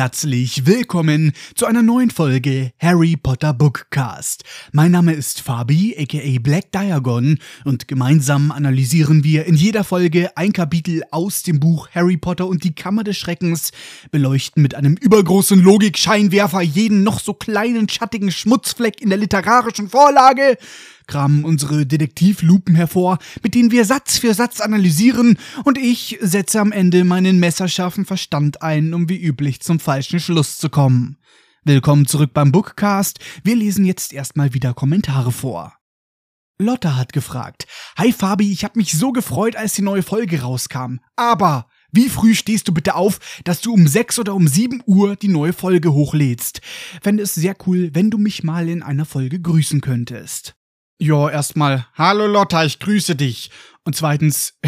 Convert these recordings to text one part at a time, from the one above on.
herzlich willkommen zu einer neuen Folge Harry Potter Bookcast. Mein Name ist Fabi, aka Black Diagon, und gemeinsam analysieren wir in jeder Folge ein Kapitel aus dem Buch Harry Potter und die Kammer des Schreckens, beleuchten mit einem übergroßen Logik-Scheinwerfer jeden noch so kleinen schattigen Schmutzfleck in der literarischen Vorlage kramen unsere Detektivlupen hervor, mit denen wir Satz für Satz analysieren, und ich setze am Ende meinen messerscharfen Verstand ein, um wie üblich zum falschen Schluss zu kommen. Willkommen zurück beim Bookcast. Wir lesen jetzt erstmal wieder Kommentare vor. Lotta hat gefragt: Hi Fabi, ich hab mich so gefreut, als die neue Folge rauskam. Aber wie früh stehst du bitte auf, dass du um 6 oder um 7 Uhr die neue Folge hochlädst? Fände es sehr cool, wenn du mich mal in einer Folge grüßen könntest. Ja, erstmal, hallo Lotta, ich grüße dich. Und zweitens,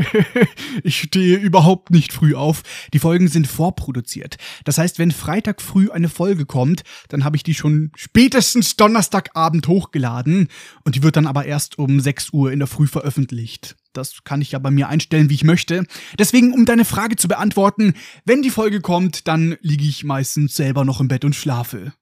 ich stehe überhaupt nicht früh auf. Die Folgen sind vorproduziert. Das heißt, wenn Freitag früh eine Folge kommt, dann habe ich die schon spätestens Donnerstagabend hochgeladen und die wird dann aber erst um 6 Uhr in der Früh veröffentlicht. Das kann ich ja bei mir einstellen, wie ich möchte. Deswegen, um deine Frage zu beantworten, wenn die Folge kommt, dann liege ich meistens selber noch im Bett und schlafe.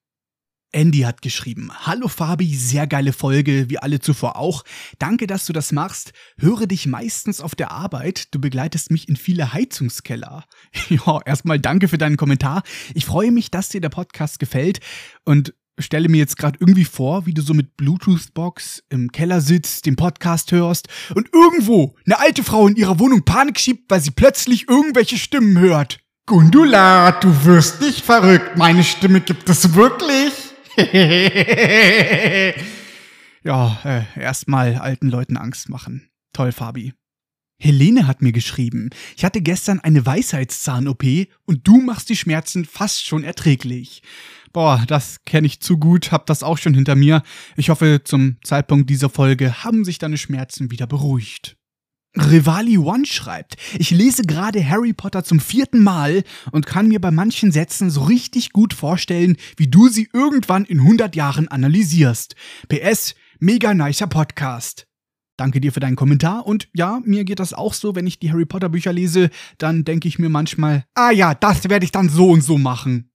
Andy hat geschrieben, Hallo Fabi, sehr geile Folge, wie alle zuvor auch. Danke, dass du das machst. Höre dich meistens auf der Arbeit. Du begleitest mich in viele Heizungskeller. Ja, erstmal danke für deinen Kommentar. Ich freue mich, dass dir der Podcast gefällt und stelle mir jetzt gerade irgendwie vor, wie du so mit Bluetooth-Box im Keller sitzt, den Podcast hörst und irgendwo eine alte Frau in ihrer Wohnung Panik schiebt, weil sie plötzlich irgendwelche Stimmen hört. Gundula, du wirst nicht verrückt. Meine Stimme gibt es wirklich. ja, äh, erstmal alten Leuten Angst machen. Toll, Fabi. Helene hat mir geschrieben, ich hatte gestern eine Weisheitszahn-OP und du machst die Schmerzen fast schon erträglich. Boah, das kenne ich zu gut, hab das auch schon hinter mir. Ich hoffe, zum Zeitpunkt dieser Folge haben sich deine Schmerzen wieder beruhigt. Rivali One schreibt, ich lese gerade Harry Potter zum vierten Mal und kann mir bei manchen Sätzen so richtig gut vorstellen, wie du sie irgendwann in 100 Jahren analysierst. PS, mega nicer Podcast. Danke dir für deinen Kommentar und ja, mir geht das auch so, wenn ich die Harry Potter Bücher lese, dann denke ich mir manchmal, ah ja, das werde ich dann so und so machen.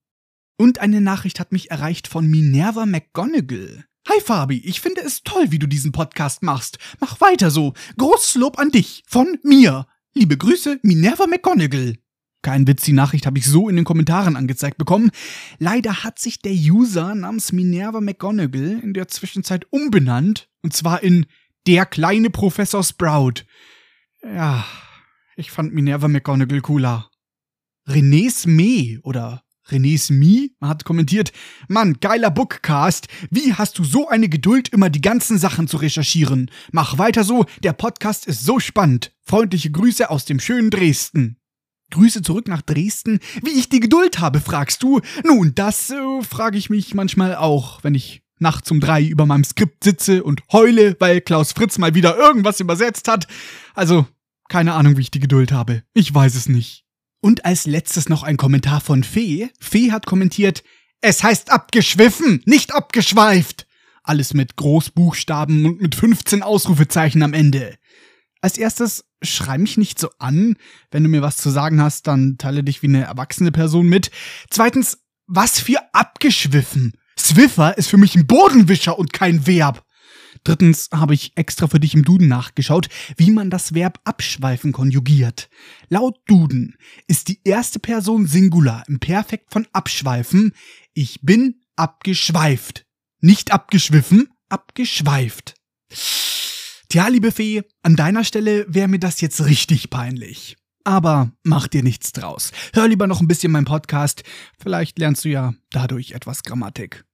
Und eine Nachricht hat mich erreicht von Minerva McGonagall. Hi Fabi, ich finde es toll, wie du diesen Podcast machst. Mach weiter so. Großes Lob an dich. Von mir. Liebe Grüße, Minerva McGonagall. Kein Witz, die Nachricht habe ich so in den Kommentaren angezeigt bekommen. Leider hat sich der User namens Minerva McGonagall in der Zwischenzeit umbenannt. Und zwar in der kleine Professor Sprout. Ja, ich fand Minerva McGonagall cooler. René's Mee oder René Smee hat kommentiert, Mann, geiler Bookcast. Wie hast du so eine Geduld, immer die ganzen Sachen zu recherchieren? Mach weiter so, der Podcast ist so spannend. Freundliche Grüße aus dem schönen Dresden. Grüße zurück nach Dresden. Wie ich die Geduld habe, fragst du? Nun, das äh, frage ich mich manchmal auch, wenn ich nachts um drei über meinem Skript sitze und heule, weil Klaus Fritz mal wieder irgendwas übersetzt hat. Also, keine Ahnung, wie ich die Geduld habe. Ich weiß es nicht. Und als letztes noch ein Kommentar von Fee. Fee hat kommentiert, es heißt abgeschwiffen, nicht abgeschweift. Alles mit Großbuchstaben und mit 15 Ausrufezeichen am Ende. Als erstes, schrei mich nicht so an. Wenn du mir was zu sagen hast, dann teile dich wie eine erwachsene Person mit. Zweitens, was für abgeschwiffen? Swiffer ist für mich ein Bodenwischer und kein Verb. Drittens habe ich extra für dich im Duden nachgeschaut, wie man das Verb abschweifen konjugiert. Laut Duden ist die erste Person Singular im Perfekt von abschweifen. Ich bin abgeschweift. Nicht abgeschwiffen, abgeschweift. Tja, liebe Fee, an deiner Stelle wäre mir das jetzt richtig peinlich. Aber mach dir nichts draus. Hör lieber noch ein bisschen meinen Podcast. Vielleicht lernst du ja dadurch etwas Grammatik.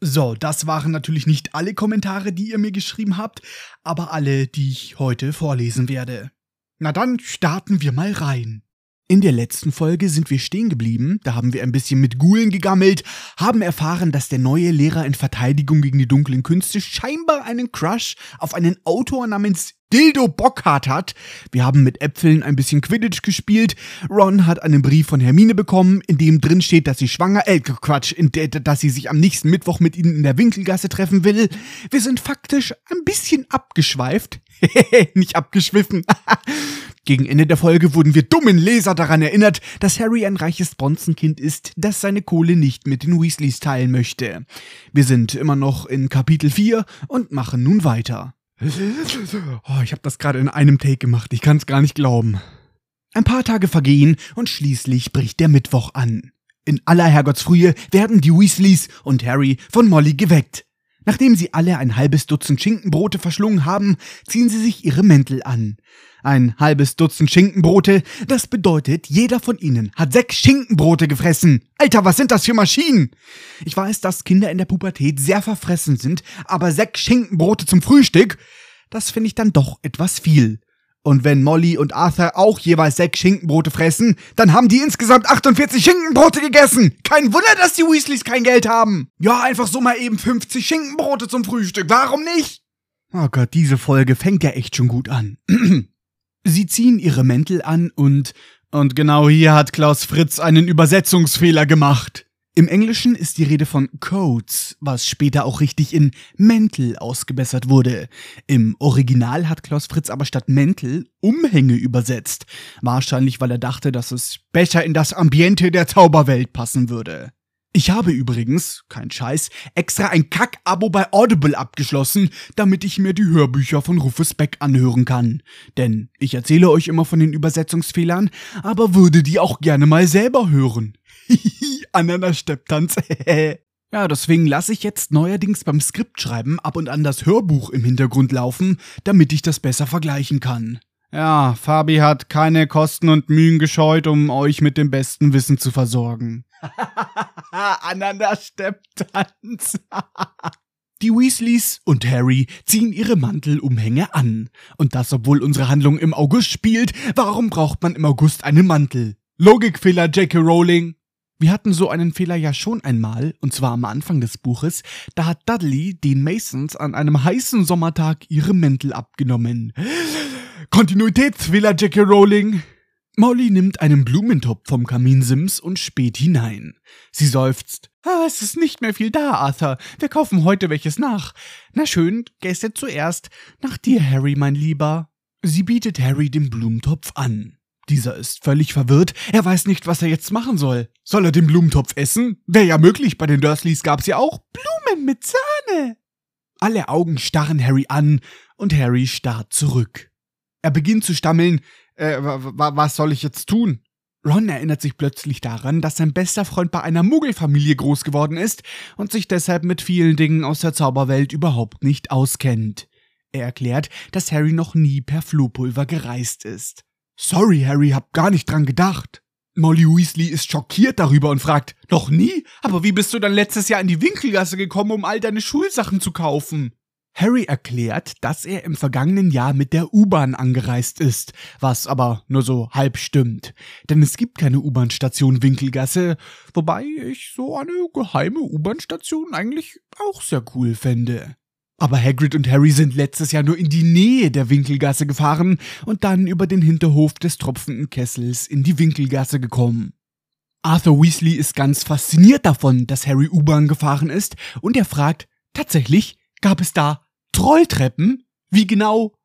So, das waren natürlich nicht alle Kommentare, die ihr mir geschrieben habt, aber alle, die ich heute vorlesen werde. Na dann starten wir mal rein. In der letzten Folge sind wir stehen geblieben, da haben wir ein bisschen mit Gulen gegammelt, haben erfahren, dass der neue Lehrer in Verteidigung gegen die dunklen Künste scheinbar einen Crush auf einen Autor namens Dildo Bockhart hat. Wir haben mit Äpfeln ein bisschen Quidditch gespielt. Ron hat einen Brief von Hermine bekommen, in dem drin steht, dass sie schwanger, äh, Quatsch, in der, dass sie sich am nächsten Mittwoch mit ihnen in der Winkelgasse treffen will. Wir sind faktisch ein bisschen abgeschweift. Nicht abgeschwiffen. Gegen Ende der Folge wurden wir dummen Leser daran erinnert, dass Harry ein reiches Bronzenkind ist, das seine Kohle nicht mit den Weasleys teilen möchte. Wir sind immer noch in Kapitel 4 und machen nun weiter. Oh, ich habe das gerade in einem Take gemacht, ich kann es gar nicht glauben. Ein paar Tage vergehen und schließlich bricht der Mittwoch an. In aller Herrgottsfrühe werden die Weasleys und Harry von Molly geweckt. Nachdem sie alle ein halbes Dutzend Schinkenbrote verschlungen haben, ziehen sie sich ihre Mäntel an. Ein halbes Dutzend Schinkenbrote, das bedeutet, jeder von ihnen hat sechs Schinkenbrote gefressen. Alter, was sind das für Maschinen? Ich weiß, dass Kinder in der Pubertät sehr verfressen sind, aber sechs Schinkenbrote zum Frühstück, das finde ich dann doch etwas viel. Und wenn Molly und Arthur auch jeweils sechs Schinkenbrote fressen, dann haben die insgesamt 48 Schinkenbrote gegessen. Kein Wunder, dass die Weasleys kein Geld haben. Ja, einfach so mal eben 50 Schinkenbrote zum Frühstück. Warum nicht? Oh Gott, diese Folge fängt ja echt schon gut an. Sie ziehen ihre Mäntel an und und genau hier hat Klaus Fritz einen Übersetzungsfehler gemacht. Im Englischen ist die Rede von Coats, was später auch richtig in Mäntel ausgebessert wurde. Im Original hat Klaus Fritz aber statt Mäntel Umhänge übersetzt. Wahrscheinlich, weil er dachte, dass es besser in das Ambiente der Zauberwelt passen würde. Ich habe übrigens, kein Scheiß, extra ein Kack-Abo bei Audible abgeschlossen, damit ich mir die Hörbücher von Rufus Beck anhören kann. Denn ich erzähle euch immer von den Übersetzungsfehlern, aber würde die auch gerne mal selber hören. Ananas-Stepptanz. ja, deswegen lasse ich jetzt neuerdings beim Skriptschreiben ab und an das Hörbuch im Hintergrund laufen, damit ich das besser vergleichen kann. Ja, Fabi hat keine Kosten und Mühen gescheut, um euch mit dem besten Wissen zu versorgen. Ananas-Stepptanz. Die Weasleys und Harry ziehen ihre Mantelumhänge an. Und das, obwohl unsere Handlung im August spielt. Warum braucht man im August einen Mantel? Logikfehler, J.K. Rowling. Wir hatten so einen Fehler ja schon einmal, und zwar am Anfang des Buches, da hat Dudley den Masons an einem heißen Sommertag ihre Mäntel abgenommen. Kontinuitätsfehler, Jackie Rowling! Molly nimmt einen Blumentopf vom Kaminsims und späht hinein. Sie seufzt. Ah, es ist nicht mehr viel da, Arthur. Wir kaufen heute welches nach. Na schön, Gäste zuerst. Nach dir, Harry, mein Lieber. Sie bietet Harry den Blumentopf an. Dieser ist völlig verwirrt. Er weiß nicht, was er jetzt machen soll. Soll er den Blumentopf essen? Wäre ja möglich. Bei den Dursleys gab's ja auch Blumen mit Sahne. Alle Augen starren Harry an und Harry starrt zurück. Er beginnt zu stammeln. Äh, was soll ich jetzt tun? Ron erinnert sich plötzlich daran, dass sein bester Freund bei einer Muggelfamilie groß geworden ist und sich deshalb mit vielen Dingen aus der Zauberwelt überhaupt nicht auskennt. Er erklärt, dass Harry noch nie per Flohpulver gereist ist. Sorry, Harry, hab gar nicht dran gedacht. Molly Weasley ist schockiert darüber und fragt, noch nie? Aber wie bist du dann letztes Jahr in die Winkelgasse gekommen, um all deine Schulsachen zu kaufen? Harry erklärt, dass er im vergangenen Jahr mit der U-Bahn angereist ist, was aber nur so halb stimmt. Denn es gibt keine U-Bahn-Station Winkelgasse, wobei ich so eine geheime U-Bahn-Station eigentlich auch sehr cool fände. Aber Hagrid und Harry sind letztes Jahr nur in die Nähe der Winkelgasse gefahren und dann über den Hinterhof des tropfenden Kessels in die Winkelgasse gekommen. Arthur Weasley ist ganz fasziniert davon, dass Harry U-Bahn gefahren ist und er fragt, tatsächlich, gab es da Trolltreppen? Wie genau?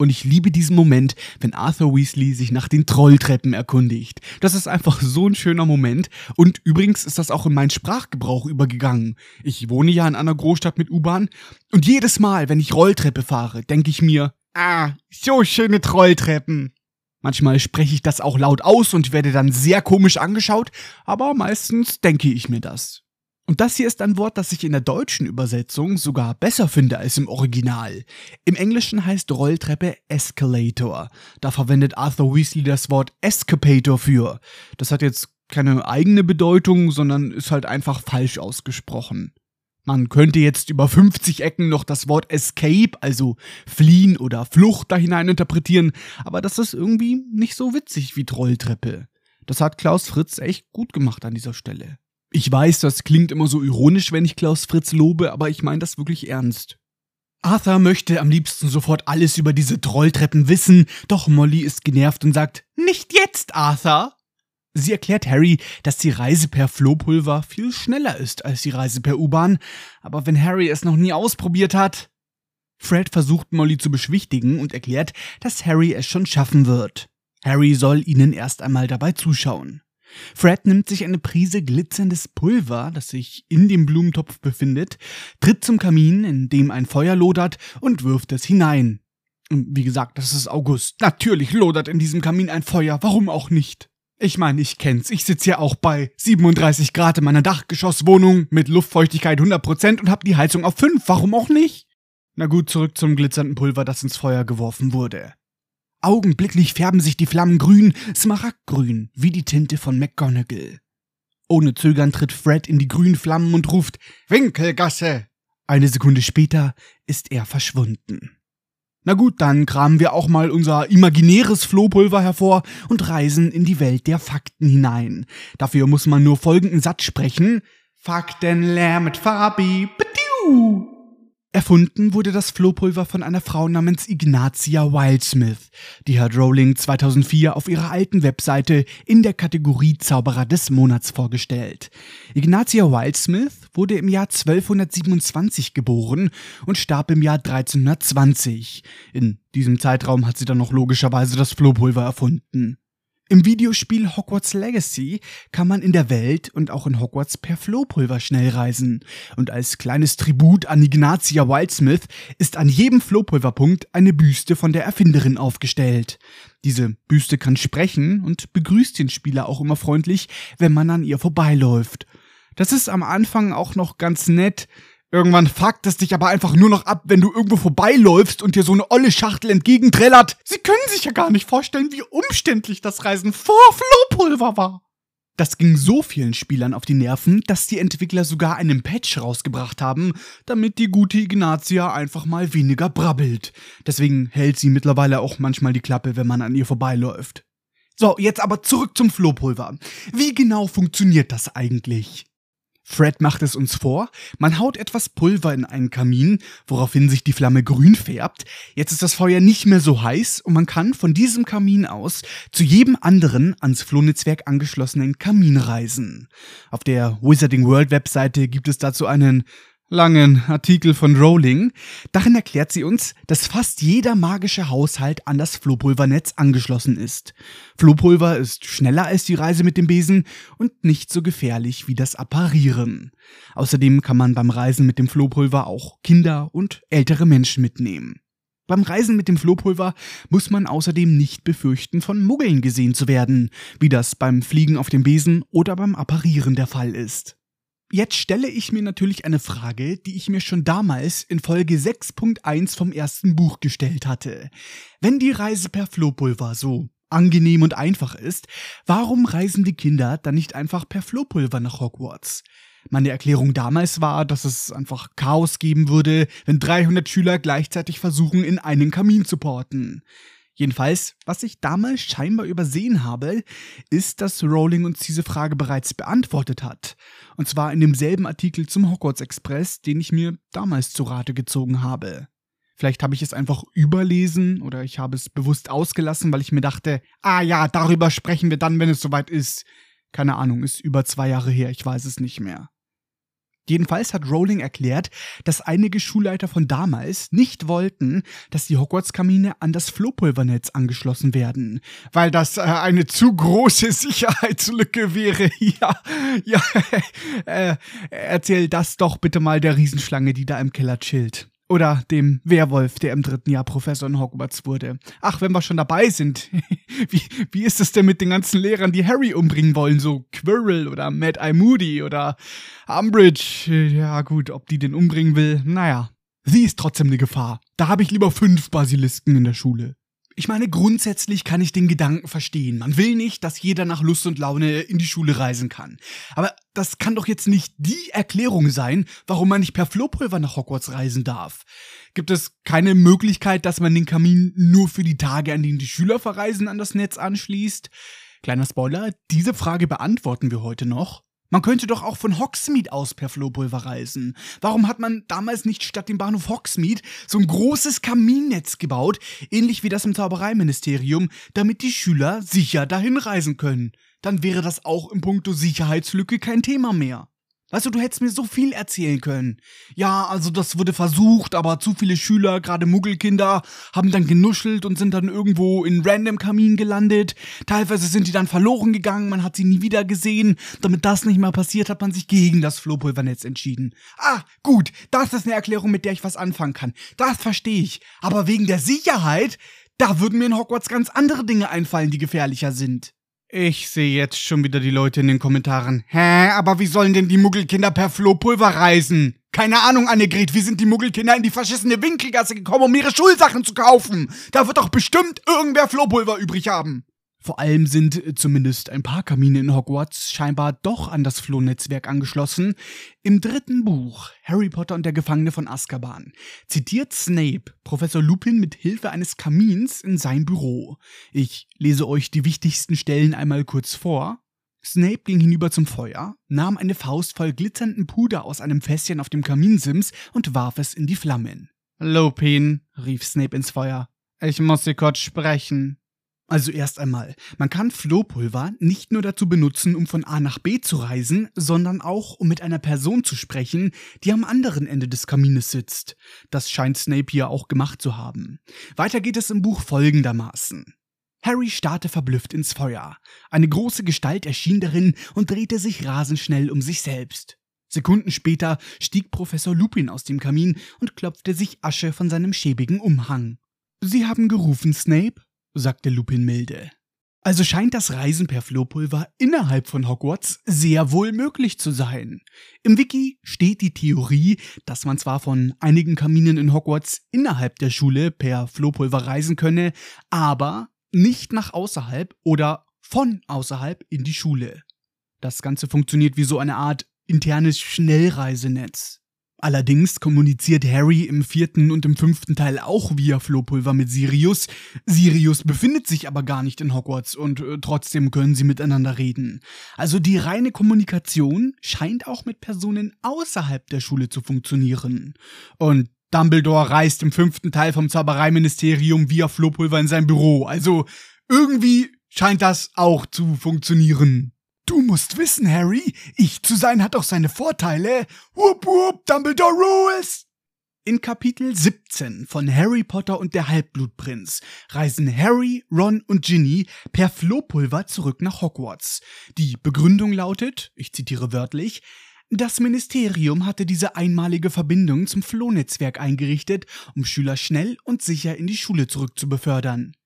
Und ich liebe diesen Moment, wenn Arthur Weasley sich nach den Trolltreppen erkundigt. Das ist einfach so ein schöner Moment. Und übrigens ist das auch in meinen Sprachgebrauch übergegangen. Ich wohne ja in einer Großstadt mit U-Bahn. Und jedes Mal, wenn ich Rolltreppe fahre, denke ich mir, ah, so schöne Trolltreppen. Manchmal spreche ich das auch laut aus und werde dann sehr komisch angeschaut, aber meistens denke ich mir das. Und das hier ist ein Wort, das ich in der deutschen Übersetzung sogar besser finde als im Original. Im Englischen heißt Rolltreppe Escalator. Da verwendet Arthur Weasley das Wort Escapator für. Das hat jetzt keine eigene Bedeutung, sondern ist halt einfach falsch ausgesprochen. Man könnte jetzt über 50 Ecken noch das Wort Escape, also fliehen oder Flucht da hinein interpretieren, aber das ist irgendwie nicht so witzig wie Trolltreppe. Das hat Klaus Fritz echt gut gemacht an dieser Stelle. Ich weiß, das klingt immer so ironisch, wenn ich Klaus Fritz lobe, aber ich meine das wirklich ernst. Arthur möchte am liebsten sofort alles über diese Trolltreppen wissen, doch Molly ist genervt und sagt, nicht jetzt, Arthur! Sie erklärt Harry, dass die Reise per Flohpulver viel schneller ist als die Reise per U-Bahn, aber wenn Harry es noch nie ausprobiert hat. Fred versucht Molly zu beschwichtigen und erklärt, dass Harry es schon schaffen wird. Harry soll ihnen erst einmal dabei zuschauen. Fred nimmt sich eine Prise glitzerndes Pulver, das sich in dem Blumentopf befindet, tritt zum Kamin, in dem ein Feuer lodert, und wirft es hinein. Wie gesagt, das ist August. Natürlich lodert in diesem Kamin ein Feuer, warum auch nicht? Ich meine, ich kenn's. Ich sitze ja auch bei 37 Grad in meiner Dachgeschosswohnung mit Luftfeuchtigkeit 100% und hab die Heizung auf 5. Warum auch nicht? Na gut, zurück zum glitzernden Pulver, das ins Feuer geworfen wurde. Augenblicklich färben sich die Flammen grün, smaragdgrün, wie die Tinte von McGonagall. Ohne Zögern tritt Fred in die grünen Flammen und ruft Winkelgasse. Eine Sekunde später ist er verschwunden. Na gut, dann kramen wir auch mal unser imaginäres Flohpulver hervor und reisen in die Welt der Fakten hinein. Dafür muss man nur folgenden Satz sprechen. Faktenlärm mit Fabi. Bediu. Erfunden wurde das Flohpulver von einer Frau namens Ignatia Wildsmith. Die hat Rowling 2004 auf ihrer alten Webseite in der Kategorie Zauberer des Monats vorgestellt. Ignatia Wildsmith wurde im Jahr 1227 geboren und starb im Jahr 1320. In diesem Zeitraum hat sie dann noch logischerweise das Flohpulver erfunden. Im Videospiel Hogwarts Legacy kann man in der Welt und auch in Hogwarts per Flohpulver schnell reisen. Und als kleines Tribut an Ignatia Wildsmith ist an jedem Flohpulverpunkt eine Büste von der Erfinderin aufgestellt. Diese Büste kann sprechen und begrüßt den Spieler auch immer freundlich, wenn man an ihr vorbeiläuft. Das ist am Anfang auch noch ganz nett, Irgendwann fuckt es dich aber einfach nur noch ab, wenn du irgendwo vorbeiläufst und dir so eine olle Schachtel entgegenträllert. Sie können sich ja gar nicht vorstellen, wie umständlich das Reisen vor Flohpulver war. Das ging so vielen Spielern auf die Nerven, dass die Entwickler sogar einen Patch rausgebracht haben, damit die gute Ignatia einfach mal weniger brabbelt. Deswegen hält sie mittlerweile auch manchmal die Klappe, wenn man an ihr vorbeiläuft. So, jetzt aber zurück zum Flohpulver. Wie genau funktioniert das eigentlich? Fred macht es uns vor, man haut etwas Pulver in einen Kamin, woraufhin sich die Flamme grün färbt. Jetzt ist das Feuer nicht mehr so heiß und man kann von diesem Kamin aus zu jedem anderen ans Flohnetzwerk angeschlossenen Kamin reisen. Auf der Wizarding World Webseite gibt es dazu einen langen Artikel von Rowling. Darin erklärt sie uns, dass fast jeder magische Haushalt an das Flohpulvernetz angeschlossen ist. Flohpulver ist schneller als die Reise mit dem Besen und nicht so gefährlich wie das Apparieren. Außerdem kann man beim Reisen mit dem Flohpulver auch Kinder und ältere Menschen mitnehmen. Beim Reisen mit dem Flohpulver muss man außerdem nicht befürchten, von Muggeln gesehen zu werden, wie das beim Fliegen auf dem Besen oder beim Apparieren der Fall ist. Jetzt stelle ich mir natürlich eine Frage, die ich mir schon damals in Folge 6.1 vom ersten Buch gestellt hatte. Wenn die Reise per Flohpulver so angenehm und einfach ist, warum reisen die Kinder dann nicht einfach per Flohpulver nach Hogwarts? Meine Erklärung damals war, dass es einfach Chaos geben würde, wenn 300 Schüler gleichzeitig versuchen, in einen Kamin zu porten. Jedenfalls, was ich damals scheinbar übersehen habe, ist, dass Rowling uns diese Frage bereits beantwortet hat. Und zwar in demselben Artikel zum Hogwarts Express, den ich mir damals zu Rate gezogen habe. Vielleicht habe ich es einfach überlesen oder ich habe es bewusst ausgelassen, weil ich mir dachte, ah ja, darüber sprechen wir dann, wenn es soweit ist. Keine Ahnung, ist über zwei Jahre her, ich weiß es nicht mehr. Jedenfalls hat Rowling erklärt, dass einige Schulleiter von damals nicht wollten, dass die Hogwarts-Kamine an das Flohpulvernetz angeschlossen werden, weil das äh, eine zu große Sicherheitslücke wäre. ja, ja, äh, erzähl das doch bitte mal der Riesenschlange, die da im Keller chillt. Oder dem Werwolf, der im dritten Jahr Professor in Hogwarts wurde. Ach, wenn wir schon dabei sind. wie, wie ist es denn mit den ganzen Lehrern, die Harry umbringen wollen? So Quirrell oder Mad Eye Moody oder Umbridge. Ja gut, ob die den umbringen will, naja. Sie ist trotzdem eine Gefahr. Da habe ich lieber fünf Basilisken in der Schule. Ich meine, grundsätzlich kann ich den Gedanken verstehen. Man will nicht, dass jeder nach Lust und Laune in die Schule reisen kann. Aber das kann doch jetzt nicht die Erklärung sein, warum man nicht per Flohpulver nach Hogwarts reisen darf. Gibt es keine Möglichkeit, dass man den Kamin nur für die Tage, an denen die Schüler verreisen, an das Netz anschließt? Kleiner Spoiler, diese Frage beantworten wir heute noch. Man könnte doch auch von Hogsmeade aus per Flohpulver reisen. Warum hat man damals nicht statt dem Bahnhof Hogsmeade so ein großes Kaminnetz gebaut, ähnlich wie das im Zaubereiministerium, damit die Schüler sicher dahin reisen können? Dann wäre das auch im Punkto Sicherheitslücke kein Thema mehr. Weißt du, du hättest mir so viel erzählen können. Ja, also das wurde versucht, aber zu viele Schüler, gerade Muggelkinder, haben dann genuschelt und sind dann irgendwo in random Kamin gelandet. Teilweise sind die dann verloren gegangen, man hat sie nie wieder gesehen. Damit das nicht mehr passiert, hat man sich gegen das Flohpulvernetz entschieden. Ah, gut, das ist eine Erklärung, mit der ich was anfangen kann. Das verstehe ich. Aber wegen der Sicherheit, da würden mir in Hogwarts ganz andere Dinge einfallen, die gefährlicher sind. Ich sehe jetzt schon wieder die Leute in den Kommentaren. Hä, aber wie sollen denn die Muggelkinder per Flohpulver reisen? Keine Ahnung, Annegret, wie sind die Muggelkinder in die verschissene Winkelgasse gekommen, um ihre Schulsachen zu kaufen? Da wird doch bestimmt irgendwer Flohpulver übrig haben. Vor allem sind äh, zumindest ein paar Kamine in Hogwarts scheinbar doch an das Flohnetzwerk angeschlossen. Im dritten Buch Harry Potter und der Gefangene von Azkaban zitiert Snape Professor Lupin mit Hilfe eines Kamins in sein Büro. Ich lese euch die wichtigsten Stellen einmal kurz vor. Snape ging hinüber zum Feuer, nahm eine Faust voll glitzernden Puder aus einem Fässchen auf dem Kaminsims und warf es in die Flammen. Lupin, rief Snape ins Feuer, ich muss Sie kurz sprechen. Also erst einmal, man kann Flohpulver nicht nur dazu benutzen, um von A nach B zu reisen, sondern auch, um mit einer Person zu sprechen, die am anderen Ende des Kamines sitzt. Das scheint Snape hier auch gemacht zu haben. Weiter geht es im Buch folgendermaßen. Harry starrte verblüfft ins Feuer. Eine große Gestalt erschien darin und drehte sich rasend schnell um sich selbst. Sekunden später stieg Professor Lupin aus dem Kamin und klopfte sich Asche von seinem schäbigen Umhang. Sie haben gerufen, Snape? Sagte Lupin milde. Also scheint das Reisen per Flohpulver innerhalb von Hogwarts sehr wohl möglich zu sein. Im Wiki steht die Theorie, dass man zwar von einigen Kaminen in Hogwarts innerhalb der Schule per Flohpulver reisen könne, aber nicht nach außerhalb oder von außerhalb in die Schule. Das Ganze funktioniert wie so eine Art internes Schnellreisenetz. Allerdings kommuniziert Harry im vierten und im fünften Teil auch via Flohpulver mit Sirius. Sirius befindet sich aber gar nicht in Hogwarts und äh, trotzdem können sie miteinander reden. Also die reine Kommunikation scheint auch mit Personen außerhalb der Schule zu funktionieren. Und Dumbledore reist im fünften Teil vom Zaubereiministerium via Flohpulver in sein Büro. Also irgendwie scheint das auch zu funktionieren. Du musst wissen, Harry, ich zu sein hat auch seine Vorteile. Whoop whoop, Dumbledore Rules! In Kapitel 17 von Harry Potter und der Halbblutprinz reisen Harry, Ron und Ginny per Flohpulver zurück nach Hogwarts. Die Begründung lautet, ich zitiere wörtlich, das Ministerium hatte diese einmalige Verbindung zum Flohnetzwerk eingerichtet, um Schüler schnell und sicher in die Schule zurückzubefördern.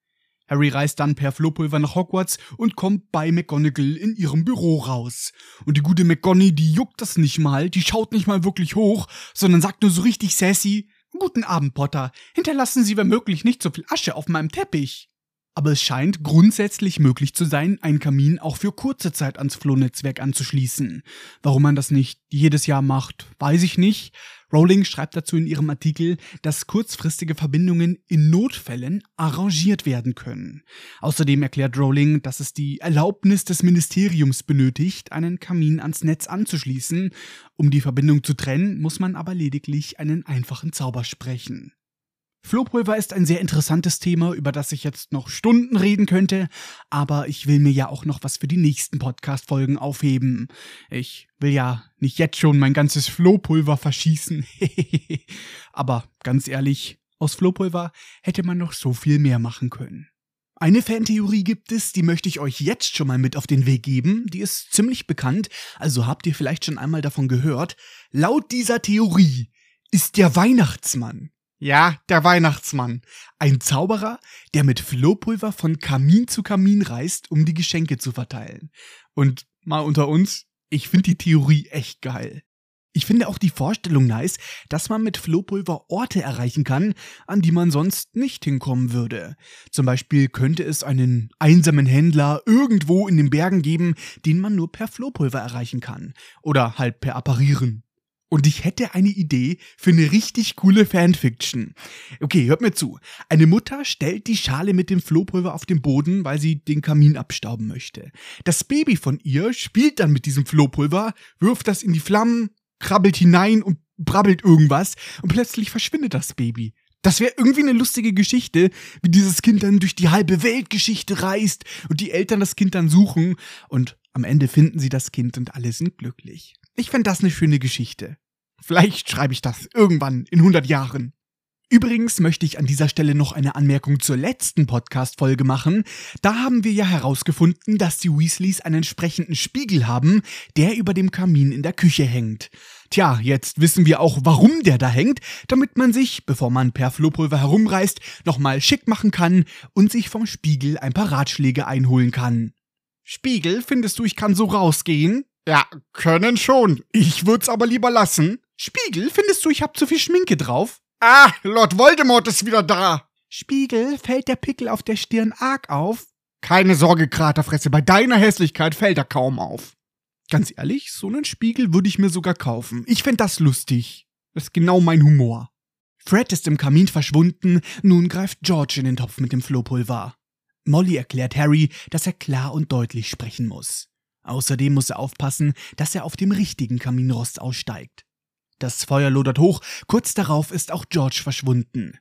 Harry reist dann per Flohpulver nach Hogwarts und kommt bei McGonagall in ihrem Büro raus. Und die gute McGonagall, die juckt das nicht mal, die schaut nicht mal wirklich hoch, sondern sagt nur so richtig sassy, Guten Abend, Potter. Hinterlassen Sie, wenn möglich, nicht so viel Asche auf meinem Teppich. Aber es scheint grundsätzlich möglich zu sein, einen Kamin auch für kurze Zeit ans Flohnetzwerk anzuschließen. Warum man das nicht jedes Jahr macht, weiß ich nicht. Rowling schreibt dazu in ihrem Artikel, dass kurzfristige Verbindungen in Notfällen arrangiert werden können. Außerdem erklärt Rowling, dass es die Erlaubnis des Ministeriums benötigt, einen Kamin ans Netz anzuschließen. Um die Verbindung zu trennen, muss man aber lediglich einen einfachen Zauber sprechen. Flohpulver ist ein sehr interessantes Thema, über das ich jetzt noch Stunden reden könnte, aber ich will mir ja auch noch was für die nächsten Podcast-Folgen aufheben. Ich will ja nicht jetzt schon mein ganzes Flohpulver verschießen. aber ganz ehrlich, aus Flohpulver hätte man noch so viel mehr machen können. Eine Fantheorie gibt es, die möchte ich euch jetzt schon mal mit auf den Weg geben. Die ist ziemlich bekannt, also habt ihr vielleicht schon einmal davon gehört. Laut dieser Theorie ist der Weihnachtsmann ja, der Weihnachtsmann. Ein Zauberer, der mit Flohpulver von Kamin zu Kamin reist, um die Geschenke zu verteilen. Und mal unter uns, ich finde die Theorie echt geil. Ich finde auch die Vorstellung nice, dass man mit Flohpulver Orte erreichen kann, an die man sonst nicht hinkommen würde. Zum Beispiel könnte es einen einsamen Händler irgendwo in den Bergen geben, den man nur per Flohpulver erreichen kann. Oder halt per Apparieren. Und ich hätte eine Idee für eine richtig coole Fanfiction. Okay, hört mir zu. Eine Mutter stellt die Schale mit dem Flohpulver auf den Boden, weil sie den Kamin abstauben möchte. Das Baby von ihr spielt dann mit diesem Flohpulver, wirft das in die Flammen, krabbelt hinein und brabbelt irgendwas und plötzlich verschwindet das Baby. Das wäre irgendwie eine lustige Geschichte, wie dieses Kind dann durch die halbe Weltgeschichte reist und die Eltern das Kind dann suchen und am Ende finden sie das Kind und alle sind glücklich. Ich fände das eine schöne Geschichte. Vielleicht schreibe ich das irgendwann in 100 Jahren. Übrigens möchte ich an dieser Stelle noch eine Anmerkung zur letzten Podcast-Folge machen. Da haben wir ja herausgefunden, dass die Weasleys einen entsprechenden Spiegel haben, der über dem Kamin in der Küche hängt. Tja, jetzt wissen wir auch, warum der da hängt, damit man sich, bevor man per Flohpulver herumreist, nochmal schick machen kann und sich vom Spiegel ein paar Ratschläge einholen kann. Spiegel, findest du, ich kann so rausgehen? Ja, können schon. Ich würd's aber lieber lassen. Spiegel, findest du, ich hab zu viel Schminke drauf? Ah, Lord Voldemort ist wieder da. Spiegel, fällt der Pickel auf der Stirn arg auf? Keine Sorge, Kraterfresse, bei deiner Hässlichkeit fällt er kaum auf. Ganz ehrlich, so einen Spiegel würde ich mir sogar kaufen. Ich fänd das lustig. Das ist genau mein Humor. Fred ist im Kamin verschwunden, nun greift George in den Topf mit dem Flohpulver. Molly erklärt Harry, dass er klar und deutlich sprechen muss. Außerdem muss er aufpassen, dass er auf dem richtigen Kaminrost aussteigt. Das Feuer lodert hoch, kurz darauf ist auch George verschwunden.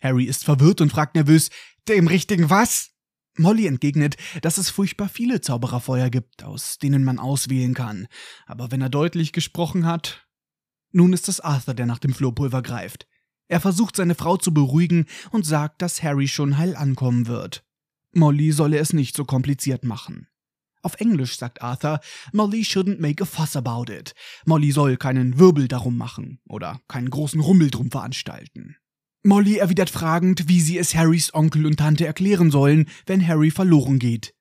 Harry ist verwirrt und fragt nervös, dem richtigen was? Molly entgegnet, dass es furchtbar viele Zaubererfeuer gibt, aus denen man auswählen kann. Aber wenn er deutlich gesprochen hat. Nun ist es Arthur, der nach dem Flohpulver greift. Er versucht seine Frau zu beruhigen und sagt, dass Harry schon heil ankommen wird. Molly solle es nicht so kompliziert machen. Auf Englisch sagt Arthur, Molly shouldn't make a fuss about it. Molly soll keinen Wirbel darum machen oder keinen großen Rummel drum veranstalten. Molly erwidert fragend, wie sie es Harrys Onkel und Tante erklären sollen, wenn Harry verloren geht.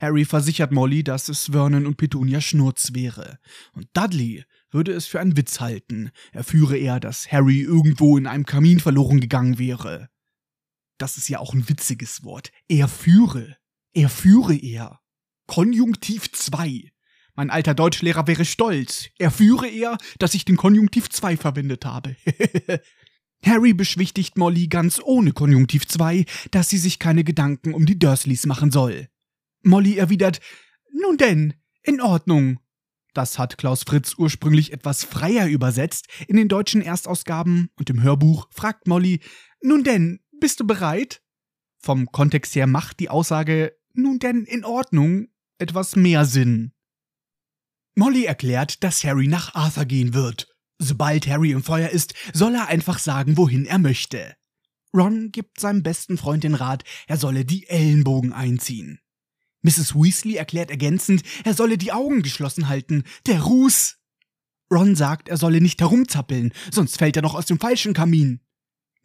Harry versichert Molly, dass es Vernon und Petunia Schnurz wäre. Und Dudley würde es für einen Witz halten. Er führe eher, dass Harry irgendwo in einem Kamin verloren gegangen wäre. Das ist ja auch ein witziges Wort. Er führe. Er führe er. Konjunktiv 2. Mein alter Deutschlehrer wäre stolz. Er führe eher, dass ich den Konjunktiv 2 verwendet habe. Harry beschwichtigt Molly ganz ohne Konjunktiv 2, dass sie sich keine Gedanken um die Dursleys machen soll. Molly erwidert, nun denn, in Ordnung. Das hat Klaus Fritz ursprünglich etwas freier übersetzt. In den deutschen Erstausgaben und im Hörbuch fragt Molly, nun denn, bist du bereit? Vom Kontext her macht die Aussage, nun denn, in Ordnung, etwas mehr Sinn. Molly erklärt, dass Harry nach Arthur gehen wird. Sobald Harry im Feuer ist, soll er einfach sagen, wohin er möchte. Ron gibt seinem besten Freund den Rat, er solle die Ellenbogen einziehen. Mrs. Weasley erklärt ergänzend, er solle die Augen geschlossen halten. Der Ruß! Ron sagt, er solle nicht herumzappeln, sonst fällt er noch aus dem falschen Kamin.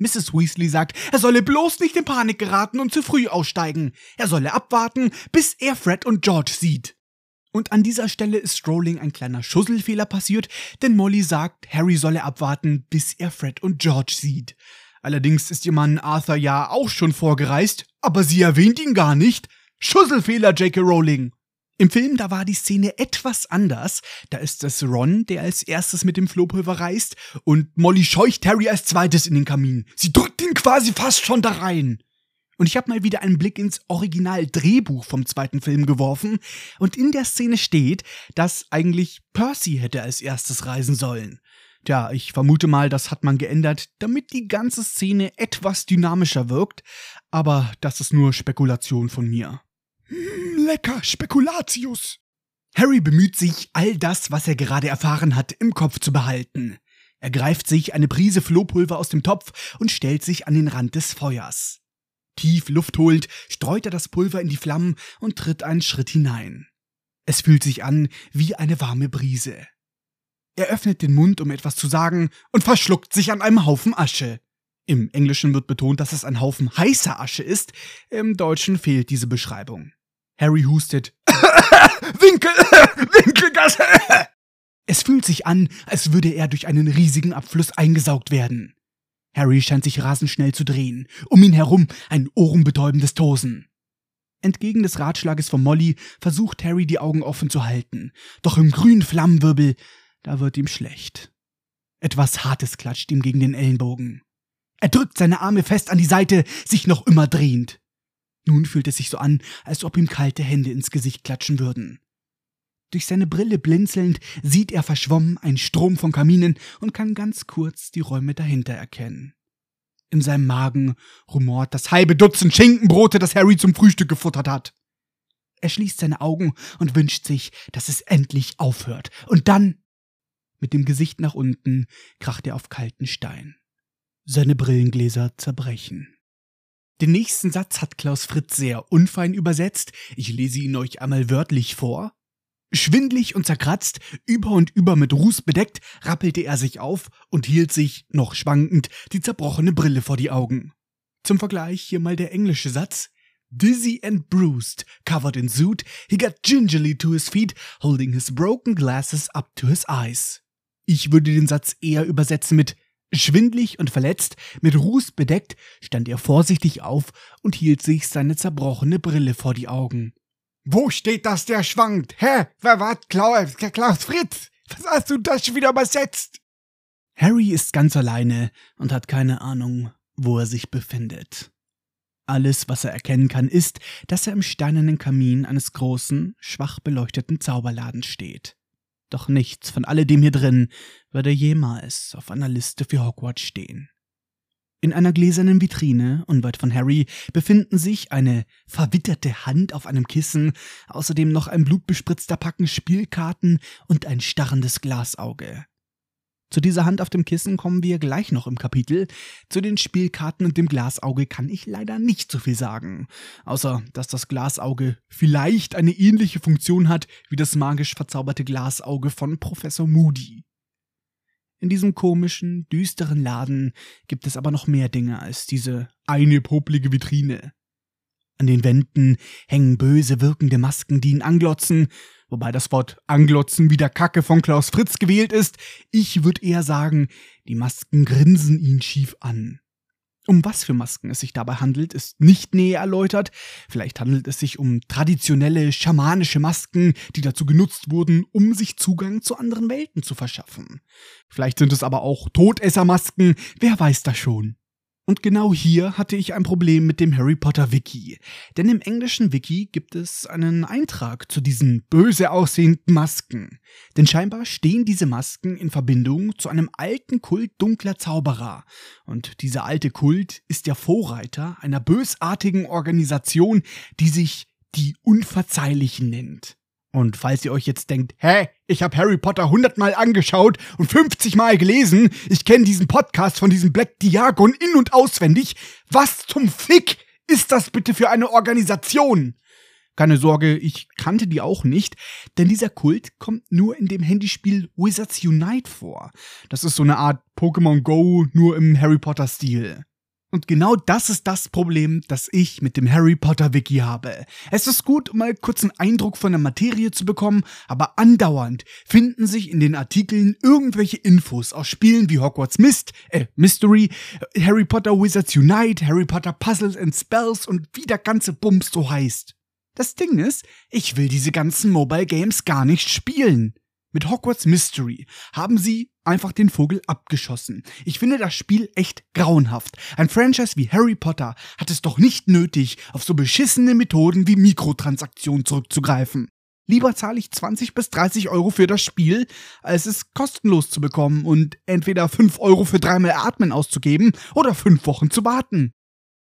Mrs. Weasley sagt, er solle bloß nicht in Panik geraten und zu früh aussteigen. Er solle abwarten, bis er Fred und George sieht. Und an dieser Stelle ist Rowling ein kleiner Schusselfehler passiert, denn Molly sagt, Harry solle abwarten, bis er Fred und George sieht. Allerdings ist ihr Mann Arthur ja auch schon vorgereist, aber sie erwähnt ihn gar nicht. Schusselfehler, J.K. Rowling. Im Film, da war die Szene etwas anders. Da ist es Ron, der als erstes mit dem Flohpulver reist und Molly scheucht Harry als zweites in den Kamin. Sie drückt ihn quasi fast schon da rein. Und ich habe mal wieder einen Blick ins Original-Drehbuch vom zweiten Film geworfen und in der Szene steht, dass eigentlich Percy hätte als erstes reisen sollen. Tja, ich vermute mal, das hat man geändert, damit die ganze Szene etwas dynamischer wirkt, aber das ist nur Spekulation von mir. Lecker, Spekulatius. Harry bemüht sich, all das, was er gerade erfahren hat, im Kopf zu behalten. Er greift sich eine Prise Flohpulver aus dem Topf und stellt sich an den Rand des Feuers. Tief Luft holend, streut er das Pulver in die Flammen und tritt einen Schritt hinein. Es fühlt sich an wie eine warme Brise. Er öffnet den Mund, um etwas zu sagen, und verschluckt sich an einem Haufen Asche. Im Englischen wird betont, dass es ein Haufen heißer Asche ist, im Deutschen fehlt diese Beschreibung. Harry hustet. Winkel, Winkelgasse! Es fühlt sich an, als würde er durch einen riesigen Abfluss eingesaugt werden. Harry scheint sich rasend schnell zu drehen. Um ihn herum ein ohrenbetäubendes Tosen. Entgegen des Ratschlages von Molly versucht Harry die Augen offen zu halten. Doch im grünen Flammenwirbel, da wird ihm schlecht. Etwas Hartes klatscht ihm gegen den Ellenbogen. Er drückt seine Arme fest an die Seite, sich noch immer drehend. Nun fühlt es sich so an, als ob ihm kalte Hände ins Gesicht klatschen würden. Durch seine Brille blinzelnd sieht er verschwommen einen Strom von Kaminen und kann ganz kurz die Räume dahinter erkennen. In seinem Magen rumort das halbe Dutzend Schinkenbrote, das Harry zum Frühstück gefuttert hat. Er schließt seine Augen und wünscht sich, dass es endlich aufhört. Und dann, mit dem Gesicht nach unten, kracht er auf kalten Stein. Seine Brillengläser zerbrechen. Den nächsten Satz hat Klaus Fritz sehr unfein übersetzt. Ich lese ihn euch einmal wörtlich vor. Schwindlig und zerkratzt, über und über mit Ruß bedeckt, rappelte er sich auf und hielt sich, noch schwankend, die zerbrochene Brille vor die Augen. Zum Vergleich hier mal der englische Satz. Dizzy and bruised, covered in soot, he got gingerly to his feet, holding his broken glasses up to his eyes. Ich würde den Satz eher übersetzen mit Schwindlig und verletzt, mit Ruß bedeckt, stand er vorsichtig auf und hielt sich seine zerbrochene Brille vor die Augen. Wo steht das, der schwankt? Hä? Wer war Klaus, Klaus Fritz? Was hast du das schon wieder übersetzt? Harry ist ganz alleine und hat keine Ahnung, wo er sich befindet. Alles, was er erkennen kann, ist, dass er im steinernen Kamin eines großen, schwach beleuchteten Zauberladens steht. Doch nichts von alledem hier drin würde jemals auf einer Liste für Hogwarts stehen. In einer gläsernen Vitrine, unweit von Harry, befinden sich eine verwitterte Hand auf einem Kissen, außerdem noch ein blutbespritzter Packen Spielkarten und ein starrendes Glasauge. Zu dieser Hand auf dem Kissen kommen wir gleich noch im Kapitel. Zu den Spielkarten und dem Glasauge kann ich leider nicht so viel sagen. Außer, dass das Glasauge vielleicht eine ähnliche Funktion hat wie das magisch verzauberte Glasauge von Professor Moody. In diesem komischen, düsteren Laden gibt es aber noch mehr Dinge als diese eine poplige Vitrine. An den Wänden hängen böse wirkende Masken, die ihn anglotzen, wobei das Wort anglotzen wieder Kacke von Klaus Fritz gewählt ist. Ich würde eher sagen, die Masken grinsen ihn schief an. Um was für Masken es sich dabei handelt, ist nicht näher erläutert. Vielleicht handelt es sich um traditionelle schamanische Masken, die dazu genutzt wurden, um sich Zugang zu anderen Welten zu verschaffen. Vielleicht sind es aber auch Todessermasken, wer weiß das schon. Und genau hier hatte ich ein Problem mit dem Harry Potter Wiki. Denn im englischen Wiki gibt es einen Eintrag zu diesen böse aussehenden Masken. Denn scheinbar stehen diese Masken in Verbindung zu einem alten Kult dunkler Zauberer. Und dieser alte Kult ist der Vorreiter einer bösartigen Organisation, die sich die Unverzeihlichen nennt. Und falls ihr euch jetzt denkt, hä, ich habe Harry Potter hundertmal angeschaut und 50 Mal gelesen, ich kenne diesen Podcast von diesem Black Diagon in und auswendig, was zum Fick ist das bitte für eine Organisation? Keine Sorge, ich kannte die auch nicht, denn dieser Kult kommt nur in dem Handyspiel Wizards Unite vor. Das ist so eine Art Pokémon Go, nur im Harry Potter Stil. Und genau das ist das Problem, das ich mit dem Harry Potter Wiki habe. Es ist gut, mal kurz einen Eindruck von der Materie zu bekommen, aber andauernd finden sich in den Artikeln irgendwelche Infos aus Spielen wie Hogwarts Mist, äh, Mystery, Harry Potter Wizards Unite, Harry Potter Puzzles and Spells und wie der ganze Bums so heißt. Das Ding ist, ich will diese ganzen Mobile Games gar nicht spielen. Mit Hogwarts Mystery haben sie einfach den Vogel abgeschossen. Ich finde das Spiel echt grauenhaft. Ein Franchise wie Harry Potter hat es doch nicht nötig, auf so beschissene Methoden wie Mikrotransaktionen zurückzugreifen. Lieber zahle ich 20 bis 30 Euro für das Spiel, als es kostenlos zu bekommen und entweder 5 Euro für dreimal Atmen auszugeben oder 5 Wochen zu warten.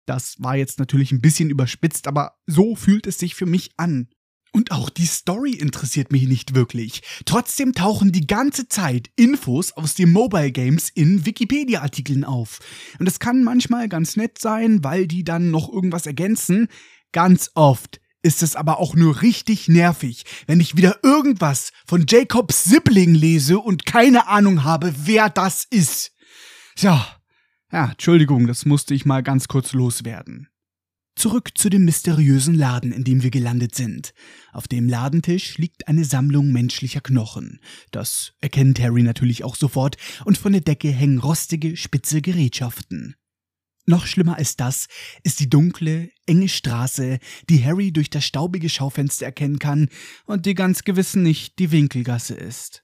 Das war jetzt natürlich ein bisschen überspitzt, aber so fühlt es sich für mich an. Und auch die Story interessiert mich nicht wirklich. Trotzdem tauchen die ganze Zeit Infos aus den Mobile Games in Wikipedia-Artikeln auf. Und es kann manchmal ganz nett sein, weil die dann noch irgendwas ergänzen. Ganz oft ist es aber auch nur richtig nervig, wenn ich wieder irgendwas von Jacobs Sibling lese und keine Ahnung habe, wer das ist. Ja, ja, Entschuldigung, das musste ich mal ganz kurz loswerden. Zurück zu dem mysteriösen Laden, in dem wir gelandet sind. Auf dem Ladentisch liegt eine Sammlung menschlicher Knochen. Das erkennt Harry natürlich auch sofort, und von der Decke hängen rostige, spitze Gerätschaften. Noch schlimmer als das ist die dunkle, enge Straße, die Harry durch das staubige Schaufenster erkennen kann und die ganz gewiss nicht die Winkelgasse ist.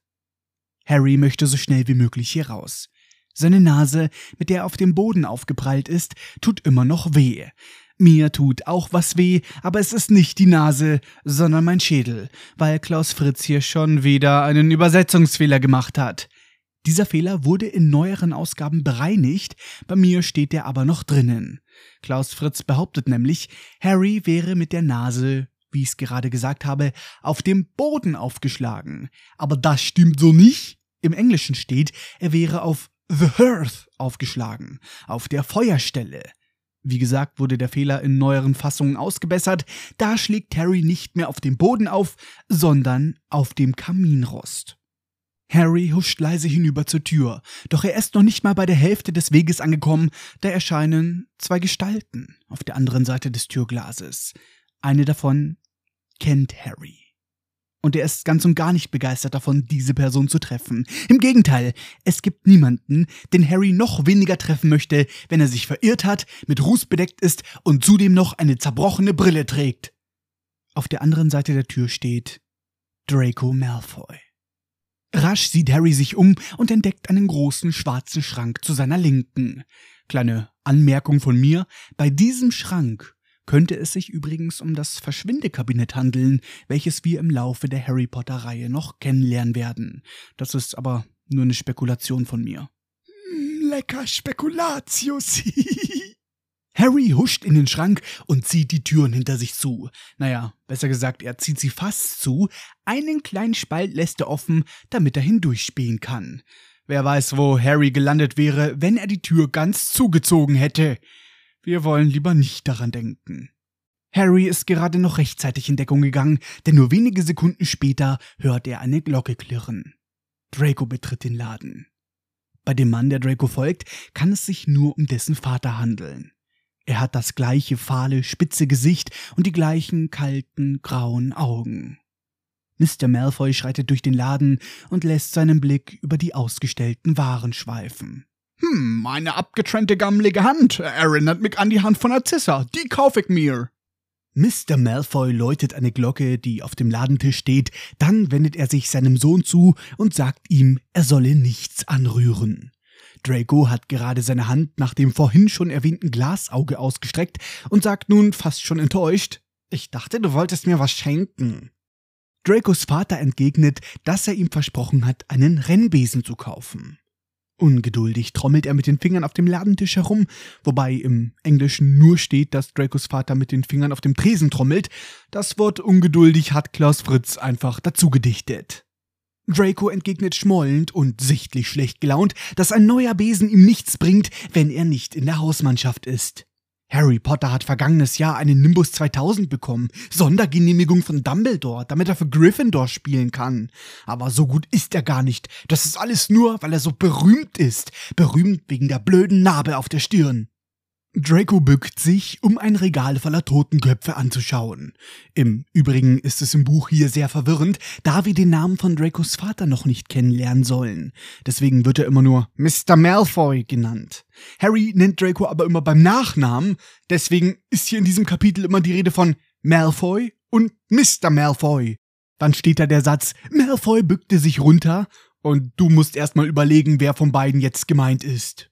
Harry möchte so schnell wie möglich hier raus. Seine Nase, mit der er auf dem Boden aufgeprallt ist, tut immer noch weh. Mir tut auch was weh, aber es ist nicht die Nase, sondern mein Schädel, weil Klaus Fritz hier schon wieder einen Übersetzungsfehler gemacht hat. Dieser Fehler wurde in neueren Ausgaben bereinigt, bei mir steht der aber noch drinnen. Klaus Fritz behauptet nämlich, Harry wäre mit der Nase, wie ich es gerade gesagt habe, auf dem Boden aufgeschlagen. Aber das stimmt so nicht. Im Englischen steht, er wäre auf The Hearth aufgeschlagen, auf der Feuerstelle. Wie gesagt, wurde der Fehler in neueren Fassungen ausgebessert. Da schlägt Harry nicht mehr auf dem Boden auf, sondern auf dem Kaminrost. Harry huscht leise hinüber zur Tür, doch er ist noch nicht mal bei der Hälfte des Weges angekommen, da erscheinen zwei Gestalten auf der anderen Seite des Türglases. Eine davon kennt Harry. Und er ist ganz und gar nicht begeistert davon, diese Person zu treffen. Im Gegenteil, es gibt niemanden, den Harry noch weniger treffen möchte, wenn er sich verirrt hat, mit Ruß bedeckt ist und zudem noch eine zerbrochene Brille trägt. Auf der anderen Seite der Tür steht Draco Malfoy. Rasch sieht Harry sich um und entdeckt einen großen schwarzen Schrank zu seiner Linken. Kleine Anmerkung von mir, bei diesem Schrank könnte es sich übrigens um das Verschwindekabinett handeln, welches wir im Laufe der Harry Potter Reihe noch kennenlernen werden. Das ist aber nur eine Spekulation von mir. Hm, lecker Spekulatius. Harry huscht in den Schrank und zieht die Türen hinter sich zu. Naja, besser gesagt, er zieht sie fast zu. Einen kleinen Spalt lässt er offen, damit er hindurchspähen kann. Wer weiß, wo Harry gelandet wäre, wenn er die Tür ganz zugezogen hätte. Wir wollen lieber nicht daran denken. Harry ist gerade noch rechtzeitig in Deckung gegangen, denn nur wenige Sekunden später hört er eine Glocke klirren. Draco betritt den Laden. Bei dem Mann, der Draco folgt, kann es sich nur um dessen Vater handeln. Er hat das gleiche fahle, spitze Gesicht und die gleichen kalten, grauen Augen. Mr. Malfoy schreitet durch den Laden und lässt seinen Blick über die ausgestellten Waren schweifen. Hm, eine abgetrennte gammelige Hand erinnert mich an die Hand von Narcissa. Die kauf ich mir. Mr. Malfoy läutet eine Glocke, die auf dem Ladentisch steht, dann wendet er sich seinem Sohn zu und sagt ihm, er solle nichts anrühren. Draco hat gerade seine Hand nach dem vorhin schon erwähnten Glasauge ausgestreckt und sagt nun fast schon enttäuscht, ich dachte, du wolltest mir was schenken. Dracos Vater entgegnet, dass er ihm versprochen hat, einen Rennbesen zu kaufen. Ungeduldig trommelt er mit den Fingern auf dem Ladentisch herum, wobei im Englischen nur steht, dass Dracos Vater mit den Fingern auf dem Tresen trommelt. Das Wort ungeduldig hat Klaus Fritz einfach dazu gedichtet. Draco entgegnet schmollend und sichtlich schlecht gelaunt, dass ein neuer Besen ihm nichts bringt, wenn er nicht in der Hausmannschaft ist. Harry Potter hat vergangenes Jahr einen Nimbus 2000 bekommen, Sondergenehmigung von Dumbledore, damit er für Gryffindor spielen kann. Aber so gut ist er gar nicht. Das ist alles nur, weil er so berühmt ist. Berühmt wegen der blöden Narbe auf der Stirn. Draco bückt sich, um ein Regal voller Totenköpfe anzuschauen. Im Übrigen ist es im Buch hier sehr verwirrend, da wir den Namen von Dracos Vater noch nicht kennenlernen sollen. Deswegen wird er immer nur Mr. Malfoy genannt. Harry nennt Draco aber immer beim Nachnamen, deswegen ist hier in diesem Kapitel immer die Rede von Malfoy und Mr. Malfoy. Dann steht da der Satz, Malfoy bückte sich runter und du musst erstmal überlegen, wer von beiden jetzt gemeint ist.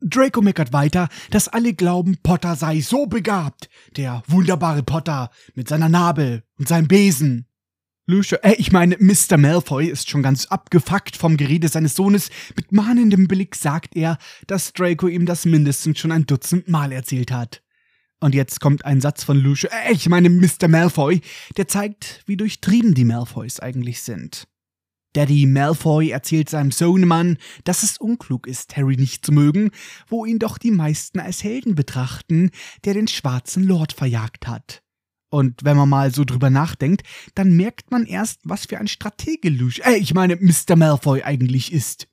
Draco meckert weiter, dass alle glauben, Potter sei so begabt. Der wunderbare Potter mit seiner Narbe und seinem Besen. Lucia, äh, ich meine, Mr. Malfoy ist schon ganz abgefuckt vom Gerede seines Sohnes. Mit mahnendem Blick sagt er, dass Draco ihm das mindestens schon ein Dutzend Mal erzählt hat. Und jetzt kommt ein Satz von Lucia, äh, ich meine, Mr. Malfoy, der zeigt, wie durchtrieben die Malfoys eigentlich sind. Daddy Malfoy erzählt seinem Sohnemann, dass es unklug ist, Harry nicht zu mögen, wo ihn doch die meisten als Helden betrachten, der den schwarzen Lord verjagt hat. Und wenn man mal so drüber nachdenkt, dann merkt man erst, was für ein Stratege Lucius, äh, ich meine Mr. Malfoy eigentlich ist.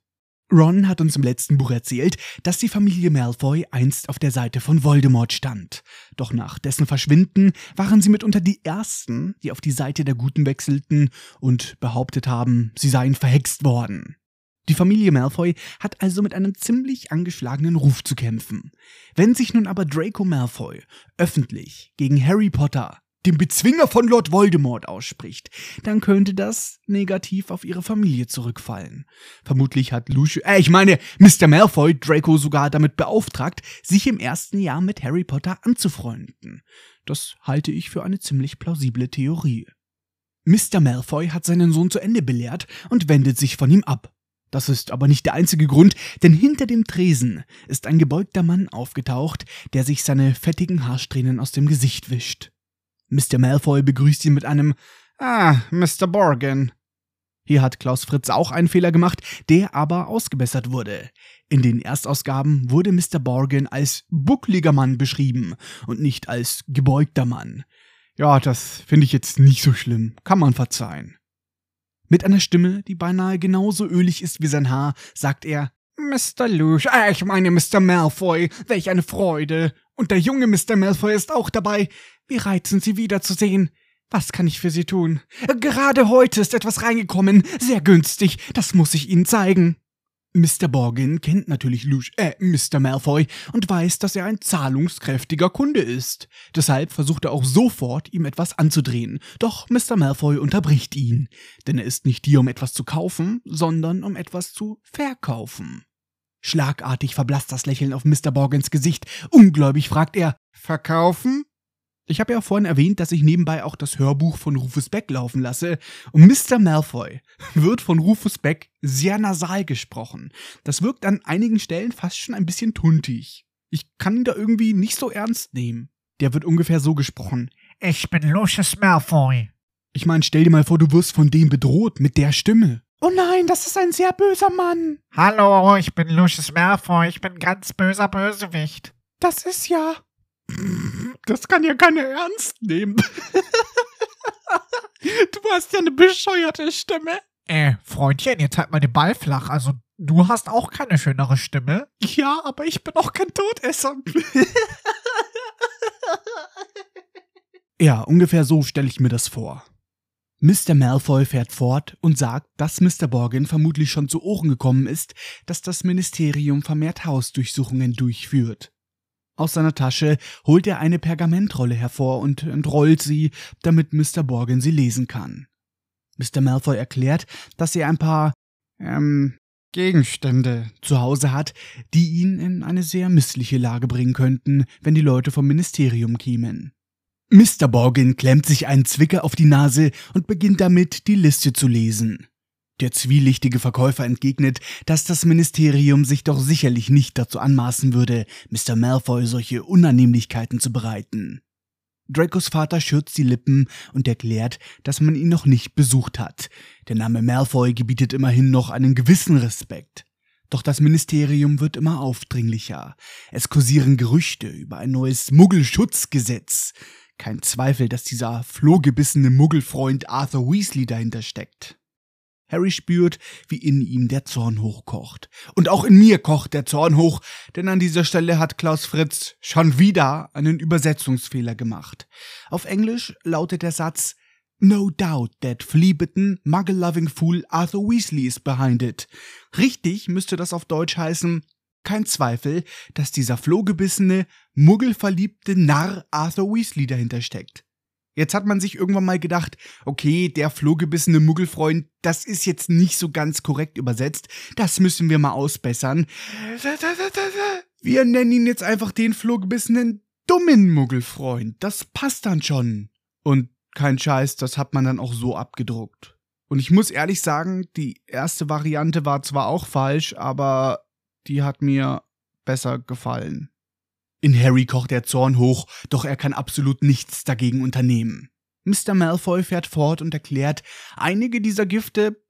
Ron hat uns im letzten Buch erzählt, dass die Familie Malfoy einst auf der Seite von Voldemort stand. Doch nach dessen Verschwinden waren sie mitunter die Ersten, die auf die Seite der Guten wechselten und behauptet haben, sie seien verhext worden. Die Familie Malfoy hat also mit einem ziemlich angeschlagenen Ruf zu kämpfen. Wenn sich nun aber Draco Malfoy öffentlich gegen Harry Potter, dem Bezwinger von Lord Voldemort ausspricht, dann könnte das negativ auf ihre Familie zurückfallen. Vermutlich hat Lucius, äh, ich meine, Mr. Malfoy Draco sogar damit beauftragt, sich im ersten Jahr mit Harry Potter anzufreunden. Das halte ich für eine ziemlich plausible Theorie. Mr. Malfoy hat seinen Sohn zu Ende belehrt und wendet sich von ihm ab. Das ist aber nicht der einzige Grund, denn hinter dem Tresen ist ein gebeugter Mann aufgetaucht, der sich seine fettigen Haarsträhnen aus dem Gesicht wischt. Mr. Malfoy begrüßt ihn mit einem Ah, Mr. Borgin. Hier hat Klaus Fritz auch einen Fehler gemacht, der aber ausgebessert wurde. In den Erstausgaben wurde Mr. Borgin als buckliger Mann beschrieben und nicht als gebeugter Mann. Ja, das finde ich jetzt nicht so schlimm. Kann man verzeihen. Mit einer Stimme, die beinahe genauso ölig ist wie sein Haar, sagt er, Mr. Äh, ich meine Mr. Malfoy, welch eine Freude. Und der junge Mr. Malfoy ist auch dabei. Wie reizend, Sie wiederzusehen. Was kann ich für Sie tun? Gerade heute ist etwas reingekommen, sehr günstig, das muss ich Ihnen zeigen. Mr. Borgin kennt natürlich Lush, äh, Mr. Malfoy und weiß, dass er ein zahlungskräftiger Kunde ist. Deshalb versucht er auch sofort, ihm etwas anzudrehen. Doch Mr. Malfoy unterbricht ihn. Denn er ist nicht hier, um etwas zu kaufen, sondern um etwas zu verkaufen. Schlagartig verblasst das Lächeln auf Mr. Borgins Gesicht. Ungläubig fragt er, Verkaufen? Ich habe ja vorhin erwähnt, dass ich nebenbei auch das Hörbuch von Rufus Beck laufen lasse. Und Mr. Malfoy wird von Rufus Beck sehr nasal gesprochen. Das wirkt an einigen Stellen fast schon ein bisschen tuntig. Ich kann ihn da irgendwie nicht so ernst nehmen. Der wird ungefähr so gesprochen. Ich bin Lucius Malfoy. Ich meine, stell dir mal vor, du wirst von dem bedroht mit der Stimme. Oh nein, das ist ein sehr böser Mann. Hallo, ich bin Lucius Malfoy. Ich bin ganz böser Bösewicht. Das ist ja das kann ja keiner ernst nehmen. du hast ja eine bescheuerte Stimme. Äh, Freundchen, jetzt halt mal den Ball flach. Also, du hast auch keine schönere Stimme. Ja, aber ich bin auch kein Todesser. ja, ungefähr so stelle ich mir das vor. Mr. Malfoy fährt fort und sagt, dass Mr. Borgin vermutlich schon zu Ohren gekommen ist, dass das Ministerium vermehrt Hausdurchsuchungen durchführt. Aus seiner Tasche holt er eine Pergamentrolle hervor und entrollt sie, damit Mr. Borgin sie lesen kann. Mr. Malfoy erklärt, dass er ein paar, ähm, Gegenstände zu Hause hat, die ihn in eine sehr missliche Lage bringen könnten, wenn die Leute vom Ministerium kämen. Mr. Borgin klemmt sich einen Zwicker auf die Nase und beginnt damit, die Liste zu lesen. Der zwielichtige Verkäufer entgegnet, dass das Ministerium sich doch sicherlich nicht dazu anmaßen würde, Mr. Malfoy solche Unannehmlichkeiten zu bereiten. Dracos Vater schürzt die Lippen und erklärt, dass man ihn noch nicht besucht hat. Der Name Malfoy gebietet immerhin noch einen gewissen Respekt. Doch das Ministerium wird immer aufdringlicher. Es kursieren Gerüchte über ein neues Muggelschutzgesetz. Kein Zweifel, dass dieser flohgebissene Muggelfreund Arthur Weasley dahinter steckt. Harry spürt, wie in ihm der Zorn hochkocht. Und auch in mir kocht der Zorn hoch, denn an dieser Stelle hat Klaus Fritz schon wieder einen Übersetzungsfehler gemacht. Auf Englisch lautet der Satz No doubt that flea-bitten, muggle-loving fool Arthur Weasley is behind it. Richtig müsste das auf Deutsch heißen, kein Zweifel, dass dieser flohgebissene, muggelverliebte Narr Arthur Weasley dahinter steckt. Jetzt hat man sich irgendwann mal gedacht, okay, der flohgebissene Muggelfreund, das ist jetzt nicht so ganz korrekt übersetzt. Das müssen wir mal ausbessern. Wir nennen ihn jetzt einfach den flohgebissenen dummen Muggelfreund. Das passt dann schon. Und kein Scheiß, das hat man dann auch so abgedruckt. Und ich muss ehrlich sagen, die erste Variante war zwar auch falsch, aber die hat mir besser gefallen. In Harry kocht der Zorn hoch, doch er kann absolut nichts dagegen unternehmen. Mr. Malfoy fährt fort und erklärt, einige dieser Gifte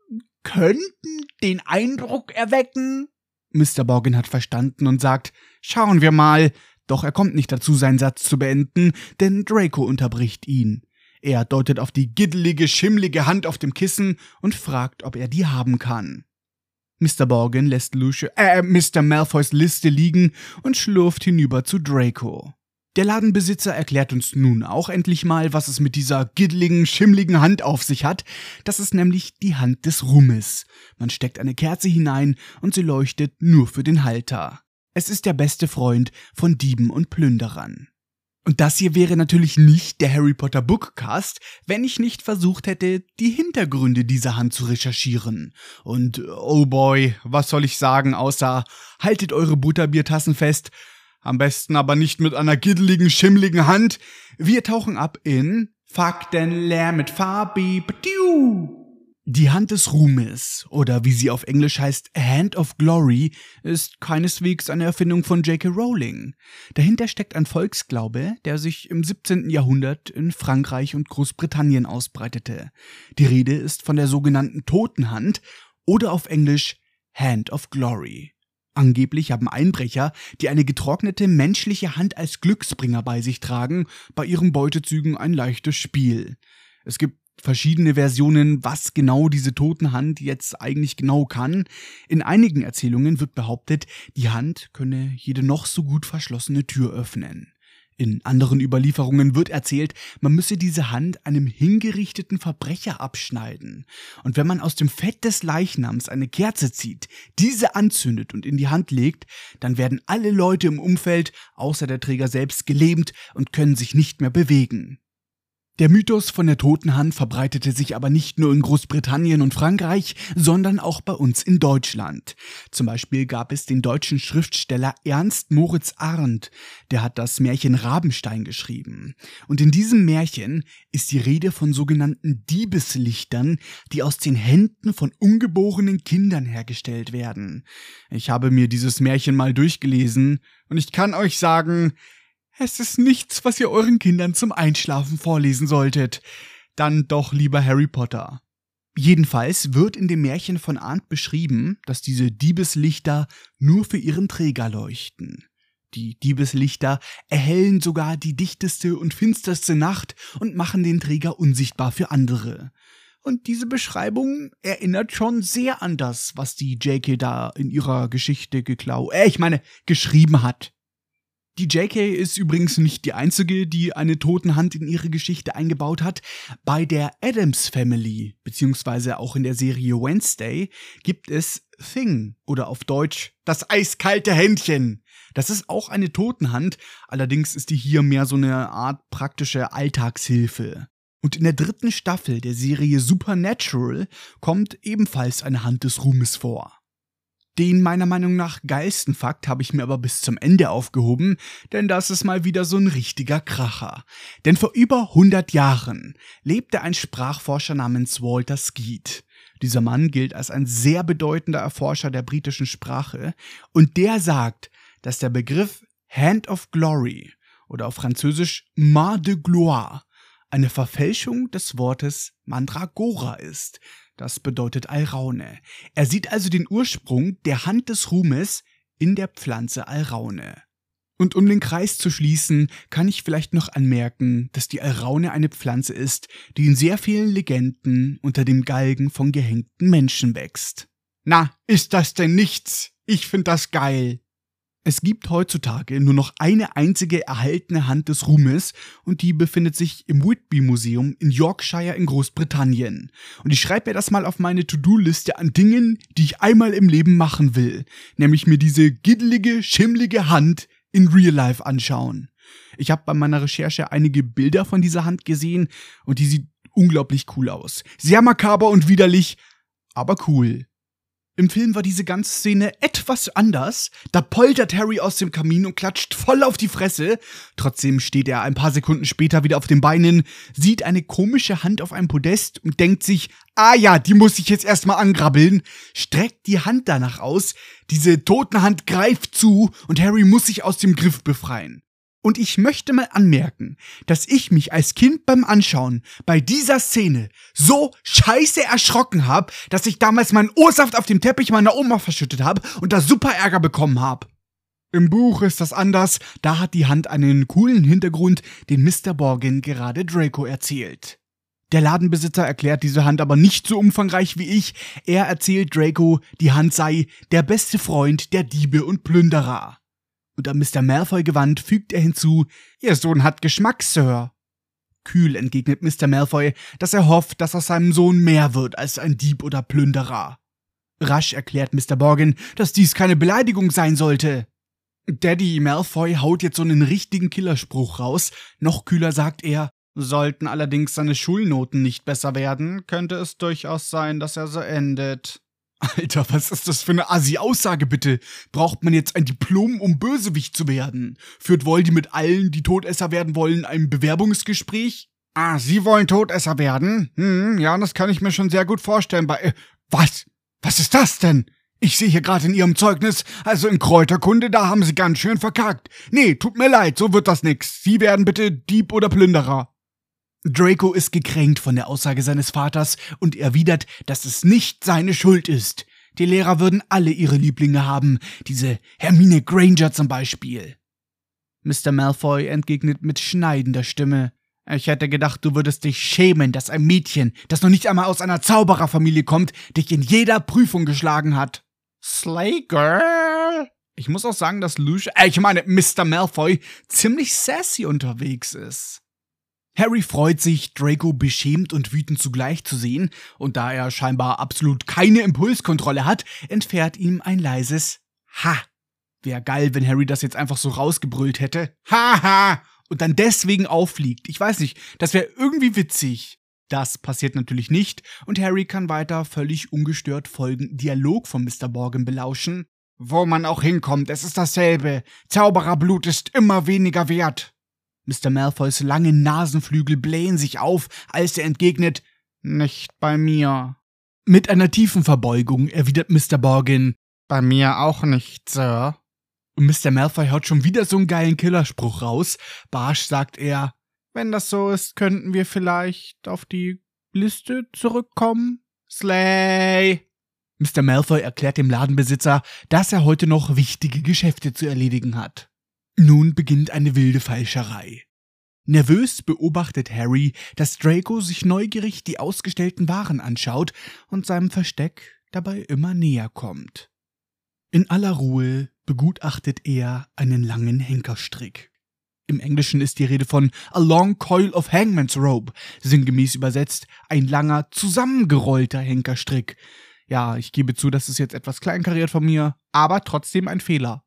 könnten den Eindruck erwecken. Mr. Borgin hat verstanden und sagt, schauen wir mal, doch er kommt nicht dazu, seinen Satz zu beenden, denn Draco unterbricht ihn. Er deutet auf die giddelige, schimmlige Hand auf dem Kissen und fragt, ob er die haben kann. Mr. Borgin lässt Lucia, äh, Mr. Malfoys Liste liegen und schlurft hinüber zu Draco. Der Ladenbesitzer erklärt uns nun auch endlich mal, was es mit dieser giddligen, schimmligen Hand auf sich hat. Das ist nämlich die Hand des Rummes. Man steckt eine Kerze hinein und sie leuchtet nur für den Halter. Es ist der beste Freund von Dieben und Plünderern. Und das hier wäre natürlich nicht der Harry Potter Bookcast, wenn ich nicht versucht hätte, die Hintergründe dieser Hand zu recherchieren. Und oh boy, was soll ich sagen, außer haltet eure Butterbiertassen fest, am besten aber nicht mit einer giddeligen, schimmligen Hand. Wir tauchen ab in Faktenleer mit Fabi. Die Hand des Ruhmes, oder wie sie auf Englisch heißt, Hand of Glory, ist keineswegs eine Erfindung von J.K. Rowling. Dahinter steckt ein Volksglaube, der sich im 17. Jahrhundert in Frankreich und Großbritannien ausbreitete. Die Rede ist von der sogenannten Totenhand oder auf Englisch Hand of Glory. Angeblich haben Einbrecher, die eine getrocknete menschliche Hand als Glücksbringer bei sich tragen, bei ihren Beutezügen ein leichtes Spiel. Es gibt verschiedene Versionen, was genau diese Totenhand jetzt eigentlich genau kann. In einigen Erzählungen wird behauptet, die Hand könne jede noch so gut verschlossene Tür öffnen. In anderen Überlieferungen wird erzählt, man müsse diese Hand einem hingerichteten Verbrecher abschneiden. Und wenn man aus dem Fett des Leichnams eine Kerze zieht, diese anzündet und in die Hand legt, dann werden alle Leute im Umfeld, außer der Träger selbst, gelähmt und können sich nicht mehr bewegen. Der Mythos von der toten Hand verbreitete sich aber nicht nur in Großbritannien und Frankreich, sondern auch bei uns in Deutschland. Zum Beispiel gab es den deutschen Schriftsteller Ernst Moritz Arndt, der hat das Märchen Rabenstein geschrieben. Und in diesem Märchen ist die Rede von sogenannten Diebeslichtern, die aus den Händen von ungeborenen Kindern hergestellt werden. Ich habe mir dieses Märchen mal durchgelesen und ich kann euch sagen, es ist nichts, was ihr euren Kindern zum Einschlafen vorlesen solltet. Dann doch lieber Harry Potter. Jedenfalls wird in dem Märchen von Arndt beschrieben, dass diese Diebeslichter nur für ihren Träger leuchten. Die Diebeslichter erhellen sogar die dichteste und finsterste Nacht und machen den Träger unsichtbar für andere. Und diese Beschreibung erinnert schon sehr an das, was die JK da in ihrer Geschichte geklau, äh, ich meine, geschrieben hat. Die JK ist übrigens nicht die einzige, die eine Totenhand in ihre Geschichte eingebaut hat. Bei der Adams Family, beziehungsweise auch in der Serie Wednesday, gibt es Thing oder auf Deutsch das eiskalte Händchen. Das ist auch eine Totenhand, allerdings ist die hier mehr so eine Art praktische Alltagshilfe. Und in der dritten Staffel der Serie Supernatural kommt ebenfalls eine Hand des Ruhmes vor. Den meiner Meinung nach geilsten Fakt habe ich mir aber bis zum Ende aufgehoben, denn das ist mal wieder so ein richtiger Kracher. Denn vor über 100 Jahren lebte ein Sprachforscher namens Walter Skeet. Dieser Mann gilt als ein sehr bedeutender Erforscher der britischen Sprache und der sagt, dass der Begriff Hand of Glory oder auf Französisch Mar de Gloire eine Verfälschung des Wortes Mandragora ist, das bedeutet Alraune. Er sieht also den Ursprung der Hand des Ruhmes in der Pflanze Alraune. Und um den Kreis zu schließen, kann ich vielleicht noch anmerken, dass die Alraune eine Pflanze ist, die in sehr vielen Legenden unter dem Galgen von gehängten Menschen wächst. Na, ist das denn nichts? Ich find das geil. Es gibt heutzutage nur noch eine einzige erhaltene Hand des Ruhmes und die befindet sich im Whitby Museum in Yorkshire in Großbritannien. Und ich schreibe mir das mal auf meine To-Do-Liste an Dingen, die ich einmal im Leben machen will, nämlich mir diese giddelige, schimmlige Hand in Real Life anschauen. Ich habe bei meiner Recherche einige Bilder von dieser Hand gesehen und die sieht unglaublich cool aus. Sehr makaber und widerlich, aber cool. Im Film war diese ganze Szene etwas anders. Da poltert Harry aus dem Kamin und klatscht voll auf die Fresse. Trotzdem steht er ein paar Sekunden später wieder auf den Beinen, sieht eine komische Hand auf einem Podest und denkt sich, ah ja, die muss ich jetzt erstmal angrabbeln, streckt die Hand danach aus, diese Totenhand greift zu und Harry muss sich aus dem Griff befreien. Und ich möchte mal anmerken, dass ich mich als Kind beim Anschauen bei dieser Szene so scheiße erschrocken habe, dass ich damals meinen Ursaft auf dem Teppich meiner Oma verschüttet habe und da super Ärger bekommen habe. Im Buch ist das anders, da hat die Hand einen coolen Hintergrund, den Mr. Borgin gerade Draco erzählt. Der Ladenbesitzer erklärt diese Hand aber nicht so umfangreich wie ich. Er erzählt Draco, die Hand sei der beste Freund der Diebe und Plünderer und an Mr. Malfoy gewandt, fügt er hinzu, Ihr Sohn hat Geschmack, Sir. Kühl entgegnet Mr. Malfoy, dass er hofft, dass aus seinem Sohn mehr wird als ein Dieb oder Plünderer. Rasch erklärt Mr. Borgin, dass dies keine Beleidigung sein sollte. Daddy Malfoy haut jetzt so einen richtigen Killerspruch raus. Noch kühler sagt er, sollten allerdings seine Schulnoten nicht besser werden, könnte es durchaus sein, dass er so endet. Alter, was ist das für eine Assi-Aussage bitte? Braucht man jetzt ein Diplom, um Bösewicht zu werden? Führt Voldy mit allen, die Todesser werden wollen, ein Bewerbungsgespräch? Ah, Sie wollen Todesser werden? Hm, ja, das kann ich mir schon sehr gut vorstellen. Bei. Äh, was? Was ist das denn? Ich sehe hier gerade in Ihrem Zeugnis, also in Kräuterkunde, da haben Sie ganz schön verkackt. Nee, tut mir leid, so wird das nix. Sie werden bitte Dieb oder Plünderer. Draco ist gekränkt von der Aussage seines Vaters und erwidert, dass es nicht seine Schuld ist. Die Lehrer würden alle ihre Lieblinge haben, diese Hermine Granger zum Beispiel. Mr. Malfoy entgegnet mit schneidender Stimme. Ich hätte gedacht, du würdest dich schämen, dass ein Mädchen, das noch nicht einmal aus einer Zaubererfamilie kommt, dich in jeder Prüfung geschlagen hat. Slay Girl. Ich muss auch sagen, dass Lucia, äh, ich meine Mr. Malfoy, ziemlich sassy unterwegs ist. Harry freut sich, Draco beschämt und wütend zugleich zu sehen, und da er scheinbar absolut keine Impulskontrolle hat, entfährt ihm ein leises Ha. Wär geil, wenn Harry das jetzt einfach so rausgebrüllt hätte. Haha! Und dann deswegen auffliegt. Ich weiß nicht, das wäre irgendwie witzig. Das passiert natürlich nicht und Harry kann weiter völlig ungestört folgenden Dialog von Mr. Borgin belauschen. Wo man auch hinkommt, es ist dasselbe. Zaubererblut ist immer weniger wert. Mr. Malfoys lange Nasenflügel blähen sich auf, als er entgegnet, nicht bei mir. Mit einer tiefen Verbeugung erwidert Mr. Borgin, bei mir auch nicht, Sir. Und Mr. Malfoy haut schon wieder so einen geilen Killerspruch raus. Barsch sagt er, wenn das so ist, könnten wir vielleicht auf die Liste zurückkommen. Slay! Mr. Malfoy erklärt dem Ladenbesitzer, dass er heute noch wichtige Geschäfte zu erledigen hat. Nun beginnt eine wilde Falscherei. Nervös beobachtet Harry, dass Draco sich neugierig die ausgestellten Waren anschaut und seinem Versteck dabei immer näher kommt. In aller Ruhe begutachtet er einen langen Henkerstrick. Im Englischen ist die Rede von a long coil of hangman's rope, sinngemäß übersetzt ein langer, zusammengerollter Henkerstrick. Ja, ich gebe zu, das ist jetzt etwas kleinkariert von mir, aber trotzdem ein Fehler.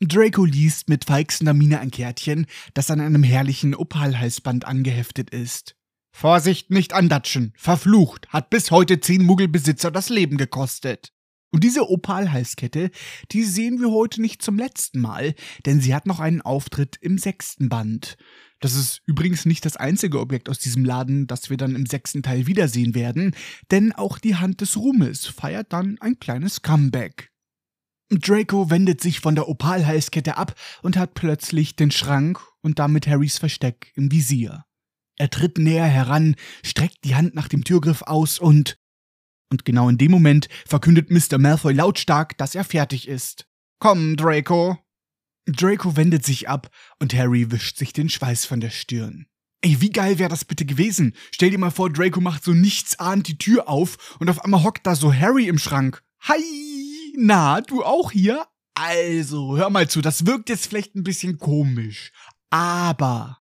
Draco liest mit feixender Miene ein Kärtchen, das an einem herrlichen Opalhalsband angeheftet ist. Vorsicht, nicht andatschen. Verflucht, hat bis heute zehn Muggelbesitzer das Leben gekostet. Und diese Opal-Halskette, die sehen wir heute nicht zum letzten Mal, denn sie hat noch einen Auftritt im sechsten Band. Das ist übrigens nicht das einzige Objekt aus diesem Laden, das wir dann im sechsten Teil wiedersehen werden, denn auch die Hand des Ruhmes feiert dann ein kleines Comeback. Draco wendet sich von der Opal-Halskette ab und hat plötzlich den Schrank und damit Harrys Versteck im Visier. Er tritt näher heran, streckt die Hand nach dem Türgriff aus und und genau in dem Moment verkündet Mr. Malfoy lautstark, dass er fertig ist. Komm, Draco. Draco wendet sich ab und Harry wischt sich den Schweiß von der Stirn. Ey, wie geil wäre das bitte gewesen? Stell dir mal vor, Draco macht so nichtsahnd die Tür auf und auf einmal hockt da so Harry im Schrank. Hi! Na, du auch hier? Also, hör mal zu, das wirkt jetzt vielleicht ein bisschen komisch. Aber.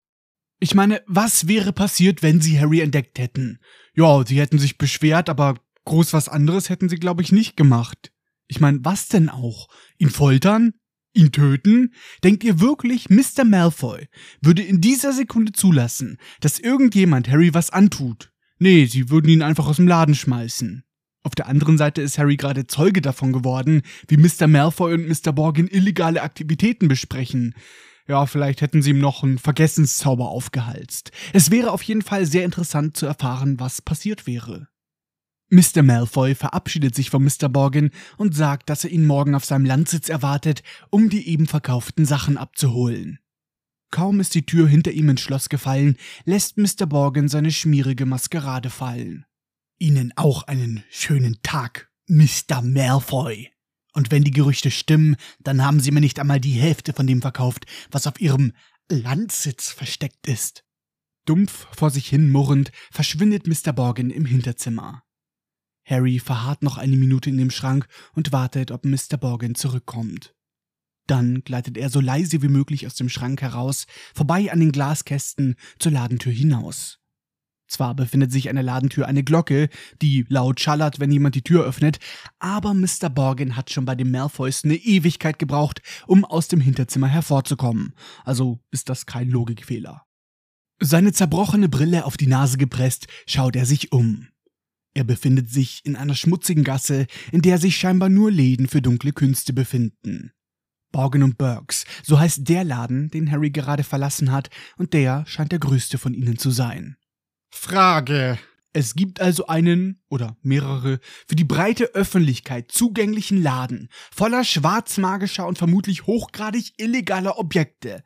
Ich meine, was wäre passiert, wenn sie Harry entdeckt hätten? Ja, sie hätten sich beschwert, aber groß was anderes hätten sie, glaube ich, nicht gemacht. Ich meine, was denn auch? Ihn foltern? Ihn töten? Denkt ihr wirklich, Mr. Malfoy würde in dieser Sekunde zulassen, dass irgendjemand Harry was antut? Nee, sie würden ihn einfach aus dem Laden schmeißen. Auf der anderen Seite ist Harry gerade Zeuge davon geworden, wie Mr. Malfoy und Mr. Borgin illegale Aktivitäten besprechen. Ja, vielleicht hätten sie ihm noch einen Vergessenszauber aufgehalst. Es wäre auf jeden Fall sehr interessant zu erfahren, was passiert wäre. Mr. Malfoy verabschiedet sich von Mr. Borgin und sagt, dass er ihn morgen auf seinem Landsitz erwartet, um die eben verkauften Sachen abzuholen. Kaum ist die Tür hinter ihm ins Schloss gefallen, lässt Mr. Borgin seine schmierige Maskerade fallen. Ihnen auch einen schönen Tag, Mr. Malfoy. Und wenn die Gerüchte stimmen, dann haben Sie mir nicht einmal die Hälfte von dem verkauft, was auf Ihrem Landsitz versteckt ist. Dumpf vor sich hin murrend verschwindet Mr. Borgin im Hinterzimmer. Harry verharrt noch eine Minute in dem Schrank und wartet, ob Mr. Borgin zurückkommt. Dann gleitet er so leise wie möglich aus dem Schrank heraus, vorbei an den Glaskästen zur Ladentür hinaus. Zwar befindet sich an der Ladentür eine Glocke, die laut schallert, wenn jemand die Tür öffnet, aber Mr. Borgin hat schon bei den Malfoys eine Ewigkeit gebraucht, um aus dem Hinterzimmer hervorzukommen. Also ist das kein Logikfehler. Seine zerbrochene Brille auf die Nase gepresst, schaut er sich um. Er befindet sich in einer schmutzigen Gasse, in der sich scheinbar nur Läden für dunkle Künste befinden. Borgen und Burks, so heißt der Laden, den Harry gerade verlassen hat, und der scheint der größte von ihnen zu sein. Frage. Es gibt also einen oder mehrere für die breite Öffentlichkeit zugänglichen Laden voller schwarzmagischer und vermutlich hochgradig illegaler Objekte.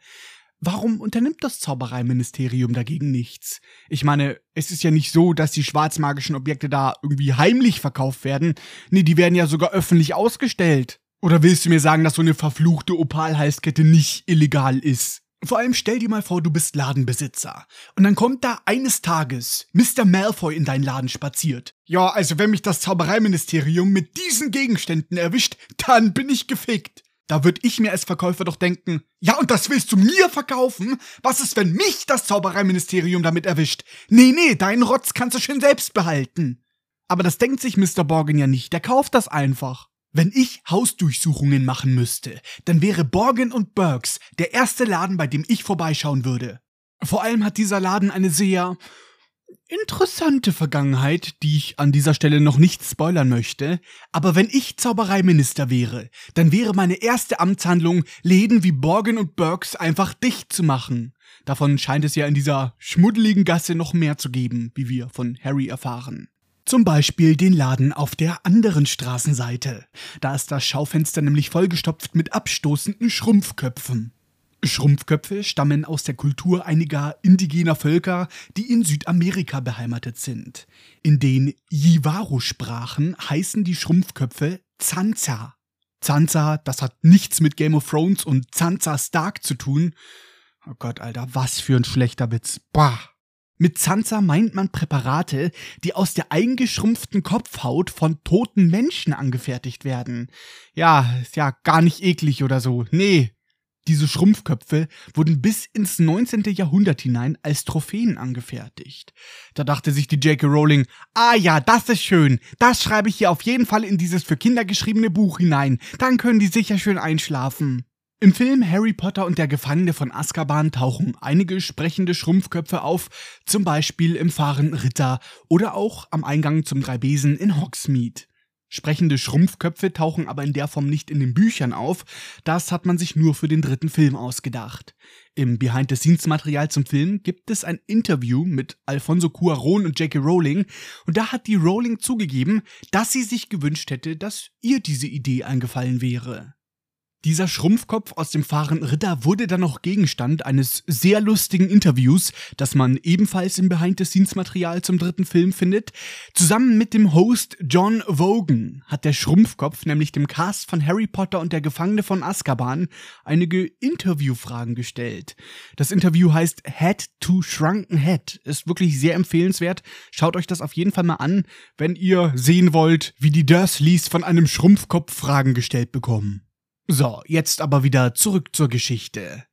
Warum unternimmt das Zaubereiministerium dagegen nichts? Ich meine, es ist ja nicht so, dass die schwarzmagischen Objekte da irgendwie heimlich verkauft werden. Nee, die werden ja sogar öffentlich ausgestellt. Oder willst du mir sagen, dass so eine verfluchte Opalhalskette nicht illegal ist? Vor allem stell dir mal vor, du bist Ladenbesitzer. Und dann kommt da eines Tages Mr. Malfoy in deinen Laden spaziert. Ja, also wenn mich das Zaubereiministerium mit diesen Gegenständen erwischt, dann bin ich gefickt. Da würd ich mir als Verkäufer doch denken, ja, und das willst du mir verkaufen? Was ist, wenn mich das Zaubereiministerium damit erwischt? Nee, nee, deinen Rotz kannst du schön selbst behalten. Aber das denkt sich Mr. Borgin ja nicht, der kauft das einfach. Wenn ich Hausdurchsuchungen machen müsste, dann wäre Borgen und Burks der erste Laden, bei dem ich vorbeischauen würde. Vor allem hat dieser Laden eine sehr interessante Vergangenheit, die ich an dieser Stelle noch nicht spoilern möchte. Aber wenn ich Zaubereiminister wäre, dann wäre meine erste Amtshandlung, Läden wie Borgen und Burks einfach dicht zu machen. Davon scheint es ja in dieser schmuddeligen Gasse noch mehr zu geben, wie wir von Harry erfahren. Zum Beispiel den Laden auf der anderen Straßenseite. Da ist das Schaufenster nämlich vollgestopft mit abstoßenden Schrumpfköpfen. Schrumpfköpfe stammen aus der Kultur einiger indigener Völker, die in Südamerika beheimatet sind. In den Jivaru-Sprachen heißen die Schrumpfköpfe Zanza. Zanza, das hat nichts mit Game of Thrones und Zanza Stark zu tun. Oh Gott, Alter, was für ein schlechter Witz. Bah. Mit Zanza meint man Präparate, die aus der eingeschrumpften Kopfhaut von toten Menschen angefertigt werden. Ja, ist ja gar nicht eklig oder so. Nee. Diese Schrumpfköpfe wurden bis ins 19. Jahrhundert hinein als Trophäen angefertigt. Da dachte sich die J.K. Rowling, ah ja, das ist schön. Das schreibe ich hier auf jeden Fall in dieses für Kinder geschriebene Buch hinein. Dann können die sicher schön einschlafen. Im Film Harry Potter und der Gefangene von Azkaban tauchen einige sprechende Schrumpfköpfe auf, zum Beispiel im fahrenden Ritter oder auch am Eingang zum Dreibesen in Hogsmeade. Sprechende Schrumpfköpfe tauchen aber in der Form nicht in den Büchern auf, das hat man sich nur für den dritten Film ausgedacht. Im Behind-the-Scenes-Material zum Film gibt es ein Interview mit Alfonso Cuaron und J.K. Rowling und da hat die Rowling zugegeben, dass sie sich gewünscht hätte, dass ihr diese Idee eingefallen wäre. Dieser Schrumpfkopf aus dem fahrenden Ritter wurde dann noch Gegenstand eines sehr lustigen Interviews, das man ebenfalls im Behind-the-Scenes-Material zum dritten Film findet. Zusammen mit dem Host John Vogan hat der Schrumpfkopf nämlich dem Cast von Harry Potter und der Gefangene von Azkaban einige Interviewfragen gestellt. Das Interview heißt Head to Shrunken Head, ist wirklich sehr empfehlenswert. Schaut euch das auf jeden Fall mal an, wenn ihr sehen wollt, wie die Dursleys von einem Schrumpfkopf Fragen gestellt bekommen. So, jetzt aber wieder zurück zur Geschichte.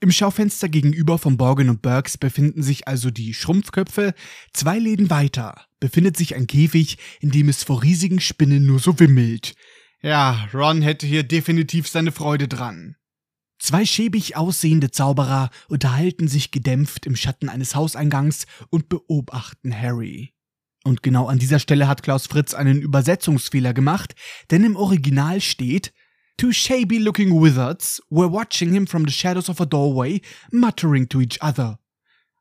Im Schaufenster gegenüber von Borgen und Burks befinden sich also die Schrumpfköpfe. Zwei Läden weiter befindet sich ein Käfig, in dem es vor riesigen Spinnen nur so wimmelt. Ja, Ron hätte hier definitiv seine Freude dran. Zwei schäbig aussehende Zauberer unterhalten sich gedämpft im Schatten eines Hauseingangs und beobachten Harry. Und genau an dieser Stelle hat Klaus Fritz einen Übersetzungsfehler gemacht, denn im Original steht Two shabby looking wizards were watching him from the shadows of a doorway, muttering to each other.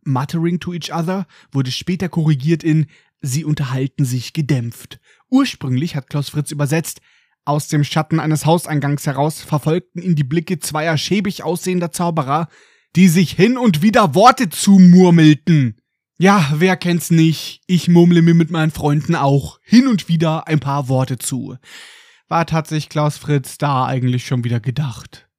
Muttering to each other wurde später korrigiert in Sie unterhalten sich gedämpft. Ursprünglich hat Klaus Fritz übersetzt, aus dem Schatten eines Hauseingangs heraus verfolgten ihn die Blicke zweier schäbig aussehender Zauberer, die sich hin und wieder Worte zumurmelten. Ja, wer kennt's nicht? Ich murmle mir mit meinen Freunden auch hin und wieder ein paar Worte zu. Was hat sich Klaus Fritz da eigentlich schon wieder gedacht?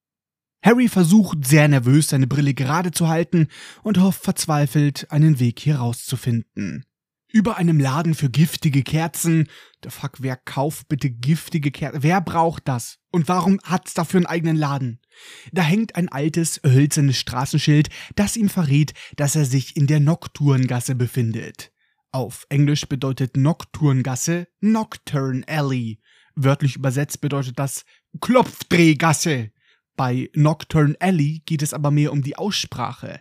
Harry versucht sehr nervös, seine Brille gerade zu halten und hofft verzweifelt, einen Weg hier rauszufinden. Über einem Laden für giftige Kerzen. The fuck, wer kauft bitte giftige Kerzen? Wer braucht das? Und warum hat's dafür einen eigenen Laden? Da hängt ein altes, hölzernes Straßenschild, das ihm verrät, dass er sich in der Nocturngasse befindet. Auf Englisch bedeutet Nocturngasse Nocturne Alley. Wörtlich übersetzt bedeutet das Klopfdrehgasse. Bei Nocturne Alley geht es aber mehr um die Aussprache.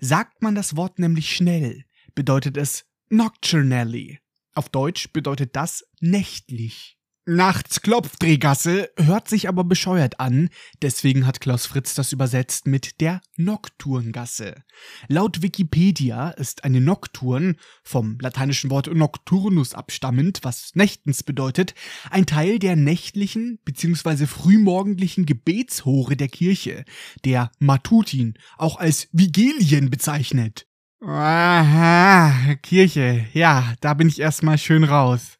Sagt man das Wort nämlich schnell, bedeutet es Nocturnally. Auf Deutsch bedeutet das nächtlich. Nachts Klopfdrehgasse hört sich aber bescheuert an, deswegen hat Klaus Fritz das übersetzt mit der Nocturngasse. Laut Wikipedia ist eine Nocturn, vom lateinischen Wort nocturnus abstammend, was nächtens bedeutet, ein Teil der nächtlichen bzw. frühmorgendlichen Gebetshore der Kirche, der Matutin, auch als Vigilien bezeichnet. Aha, Kirche, ja, da bin ich erstmal schön raus.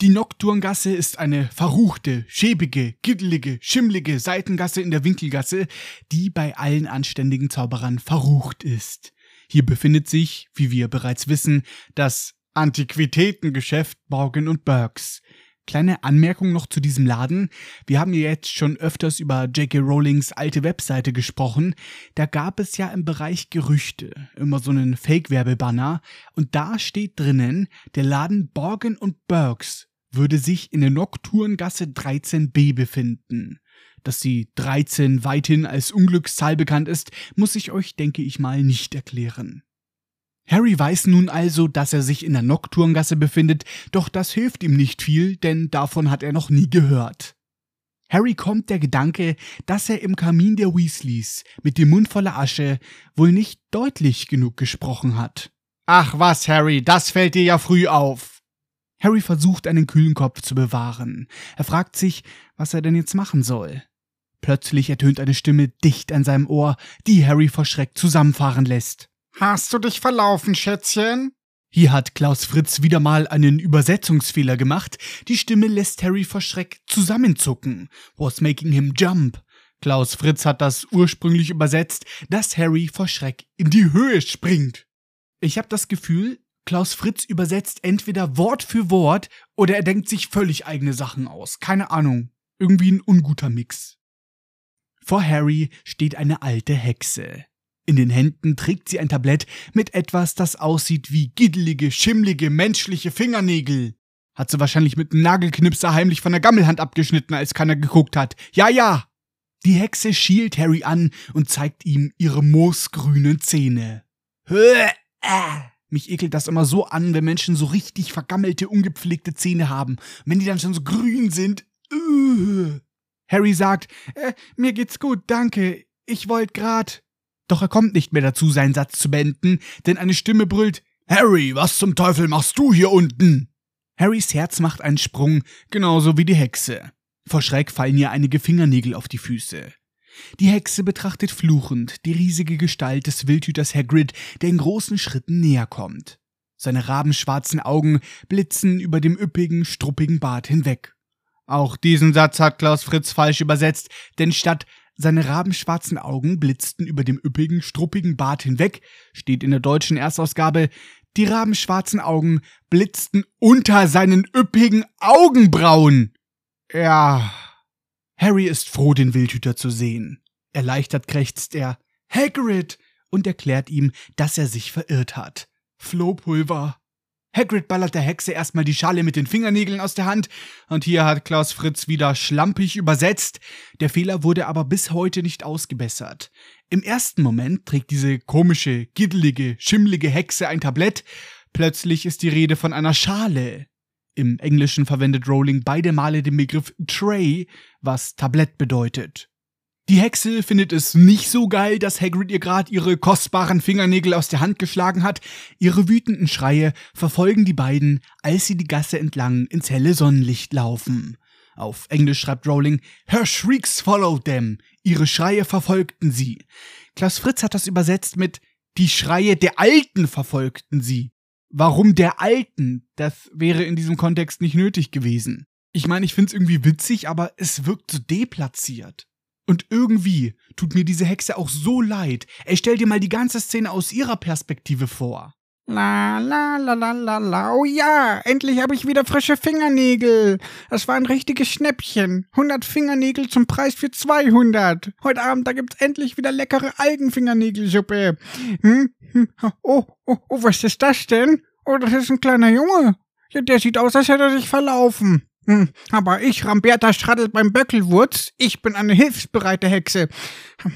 Die Nocturngasse ist eine verruchte, schäbige, giddelige, schimmlige Seitengasse in der Winkelgasse, die bei allen anständigen Zauberern verrucht ist. Hier befindet sich, wie wir bereits wissen, das Antiquitätengeschäft Morgan und Burks. Kleine Anmerkung noch zu diesem Laden. Wir haben ja jetzt schon öfters über J.K. Rowlings alte Webseite gesprochen. Da gab es ja im Bereich Gerüchte immer so einen Fake-Werbebanner und da steht drinnen, der Laden Borgen und Burks würde sich in der Nocturngasse 13b befinden. Dass die 13 weithin als Unglückszahl bekannt ist, muss ich euch, denke ich mal, nicht erklären. Harry weiß nun also, dass er sich in der Nocturngasse befindet, doch das hilft ihm nicht viel, denn davon hat er noch nie gehört. Harry kommt der Gedanke, dass er im Kamin der Weasleys mit dem Mund voller Asche wohl nicht deutlich genug gesprochen hat. Ach was, Harry, das fällt dir ja früh auf. Harry versucht einen kühlen Kopf zu bewahren. Er fragt sich, was er denn jetzt machen soll. Plötzlich ertönt eine Stimme dicht an seinem Ohr, die Harry vor Schreck zusammenfahren lässt. Hast du dich verlaufen, Schätzchen? Hier hat Klaus Fritz wieder mal einen Übersetzungsfehler gemacht. Die Stimme lässt Harry vor Schreck zusammenzucken. Was making him jump? Klaus Fritz hat das ursprünglich übersetzt, dass Harry vor Schreck in die Höhe springt. Ich habe das Gefühl, Klaus Fritz übersetzt entweder Wort für Wort oder er denkt sich völlig eigene Sachen aus. Keine Ahnung. Irgendwie ein unguter Mix. Vor Harry steht eine alte Hexe. In den Händen trägt sie ein Tablett mit etwas, das aussieht wie giddelige, schimmlige, menschliche Fingernägel. Hat sie wahrscheinlich mit einem Nagelknipser heimlich von der Gammelhand abgeschnitten, als keiner geguckt hat. Ja, ja! Die Hexe schielt Harry an und zeigt ihm ihre moosgrünen Zähne. Höh, äh. Mich ekelt das immer so an, wenn Menschen so richtig vergammelte, ungepflegte Zähne haben. wenn die dann schon so grün sind. Uh. Harry sagt, äh, mir geht's gut, danke. Ich wollte grad. Doch er kommt nicht mehr dazu, seinen Satz zu beenden, denn eine Stimme brüllt, Harry, was zum Teufel machst du hier unten? Harrys Herz macht einen Sprung, genauso wie die Hexe. Vor Schreck fallen ihr einige Fingernägel auf die Füße. Die Hexe betrachtet fluchend die riesige Gestalt des Wildhüters Hagrid, der in großen Schritten näher kommt. Seine rabenschwarzen Augen blitzen über dem üppigen, struppigen Bart hinweg. Auch diesen Satz hat Klaus Fritz falsch übersetzt, denn statt seine rabenschwarzen Augen blitzten über dem üppigen, struppigen Bart hinweg, steht in der deutschen Erstausgabe, die rabenschwarzen Augen blitzten unter seinen üppigen Augenbrauen. Ja, Harry ist froh, den Wildhüter zu sehen. Erleichtert krächzt er Hagrid und erklärt ihm, dass er sich verirrt hat. Flohpulver. Hagrid ballert der Hexe erstmal die Schale mit den Fingernägeln aus der Hand, und hier hat Klaus Fritz wieder schlampig übersetzt. Der Fehler wurde aber bis heute nicht ausgebessert. Im ersten Moment trägt diese komische, giddelige, schimmlige Hexe ein Tablett, plötzlich ist die Rede von einer Schale. Im Englischen verwendet Rowling beide Male den Begriff Tray, was Tablett bedeutet. Die Hexe findet es nicht so geil, dass Hagrid ihr gerade ihre kostbaren Fingernägel aus der Hand geschlagen hat. Ihre wütenden Schreie verfolgen die beiden, als sie die Gasse entlang ins helle Sonnenlicht laufen. Auf Englisch schreibt Rowling, Her shrieks followed them. Ihre Schreie verfolgten sie. Klaus Fritz hat das übersetzt mit Die Schreie der Alten verfolgten sie. Warum der Alten? Das wäre in diesem Kontext nicht nötig gewesen. Ich meine, ich find's irgendwie witzig, aber es wirkt so deplatziert. Und irgendwie tut mir diese Hexe auch so leid. Ey, stell dir mal die ganze Szene aus ihrer Perspektive vor. La la la la la la. Oh ja, endlich habe ich wieder frische Fingernägel. Das war ein richtiges Schnäppchen. 100 Fingernägel zum Preis für 200. Heute Abend, da gibt's endlich wieder leckere Algenfingernägelsuppe. Hm? hm? Oh, oh, oh, was ist das denn? Oh, das ist ein kleiner Junge. Ja, der sieht aus, als hätte er sich verlaufen. Hm, aber ich, Ramberta Schraddel beim Böckelwurz, ich bin eine hilfsbereite Hexe.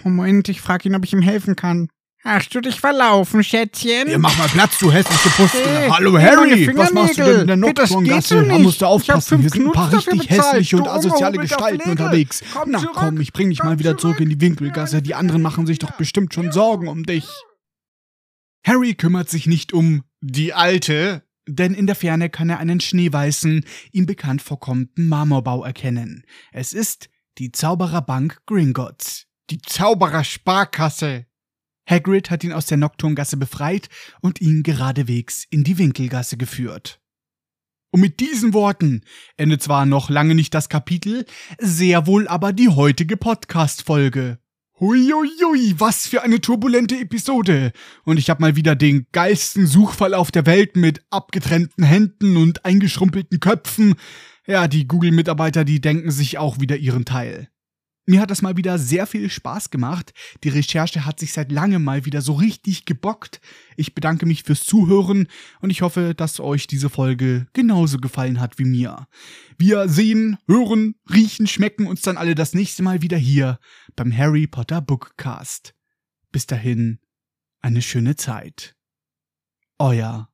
Moment, ich frage ihn, ob ich ihm helfen kann. Hast du dich verlaufen, Schätzchen? Ja, mach mal Platz, du hässliche Pustel. Hey, Hallo Harry, was machst du denn in der Nocturngasse? Da musst du aufpassen, hier sind ein paar richtig bezahlt, hässliche und asoziale Gestalten unterwegs. Komm Na zurück, komm, ich bring dich komm mal wieder zurück in die zurück. Winkelgasse. Die anderen machen sich doch bestimmt schon Sorgen um dich. Harry kümmert sich nicht um die Alte, denn in der Ferne kann er einen schneeweißen, ihm bekannt vorkommenden Marmorbau erkennen. Es ist die Zaubererbank Gringotts. Die Zauberersparkasse. Hagrid hat ihn aus der Nocturngasse befreit und ihn geradewegs in die Winkelgasse geführt. Und mit diesen Worten endet zwar noch lange nicht das Kapitel, sehr wohl aber die heutige Podcast-Folge. Huiuiui, was für eine turbulente Episode. Und ich habe mal wieder den geilsten Suchfall auf der Welt mit abgetrennten Händen und eingeschrumpelten Köpfen. Ja, die Google-Mitarbeiter, die denken sich auch wieder ihren Teil. Mir hat das mal wieder sehr viel Spaß gemacht. Die Recherche hat sich seit langem mal wieder so richtig gebockt. Ich bedanke mich fürs Zuhören und ich hoffe, dass euch diese Folge genauso gefallen hat wie mir. Wir sehen, hören, riechen, schmecken uns dann alle das nächste Mal wieder hier beim Harry Potter Bookcast. Bis dahin, eine schöne Zeit. Euer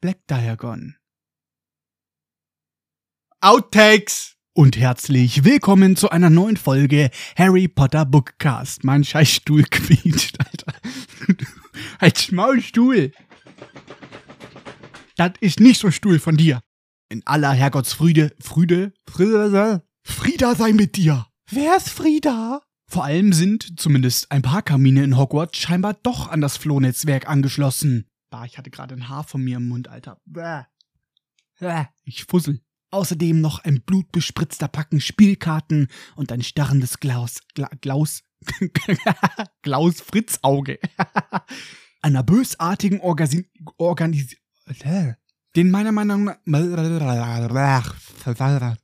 Black Diagon. Outtakes! Und herzlich willkommen zu einer neuen Folge Harry Potter Bookcast. Mein Scheißstuhl quietscht, Alter. Als Maulstuhl. Das ist nicht so ein Stuhl von dir. In aller Herrgottsfrüde, Früde, Frieda, Frieda sei mit dir. Wer ist Frieda? Vor allem sind zumindest ein paar Kamine in Hogwarts scheinbar doch an das Flohnetzwerk angeschlossen. Bah, ich hatte gerade ein Haar von mir im Mund, Alter. Bäh. Bäh. Ich fussel. Außerdem noch ein blutbespritzter Packen Spielkarten und ein starrendes Glaus. Gla, Glaus. Glaus Fritzauge. Einer bösartigen Orgasi Organis den meiner Meinung nach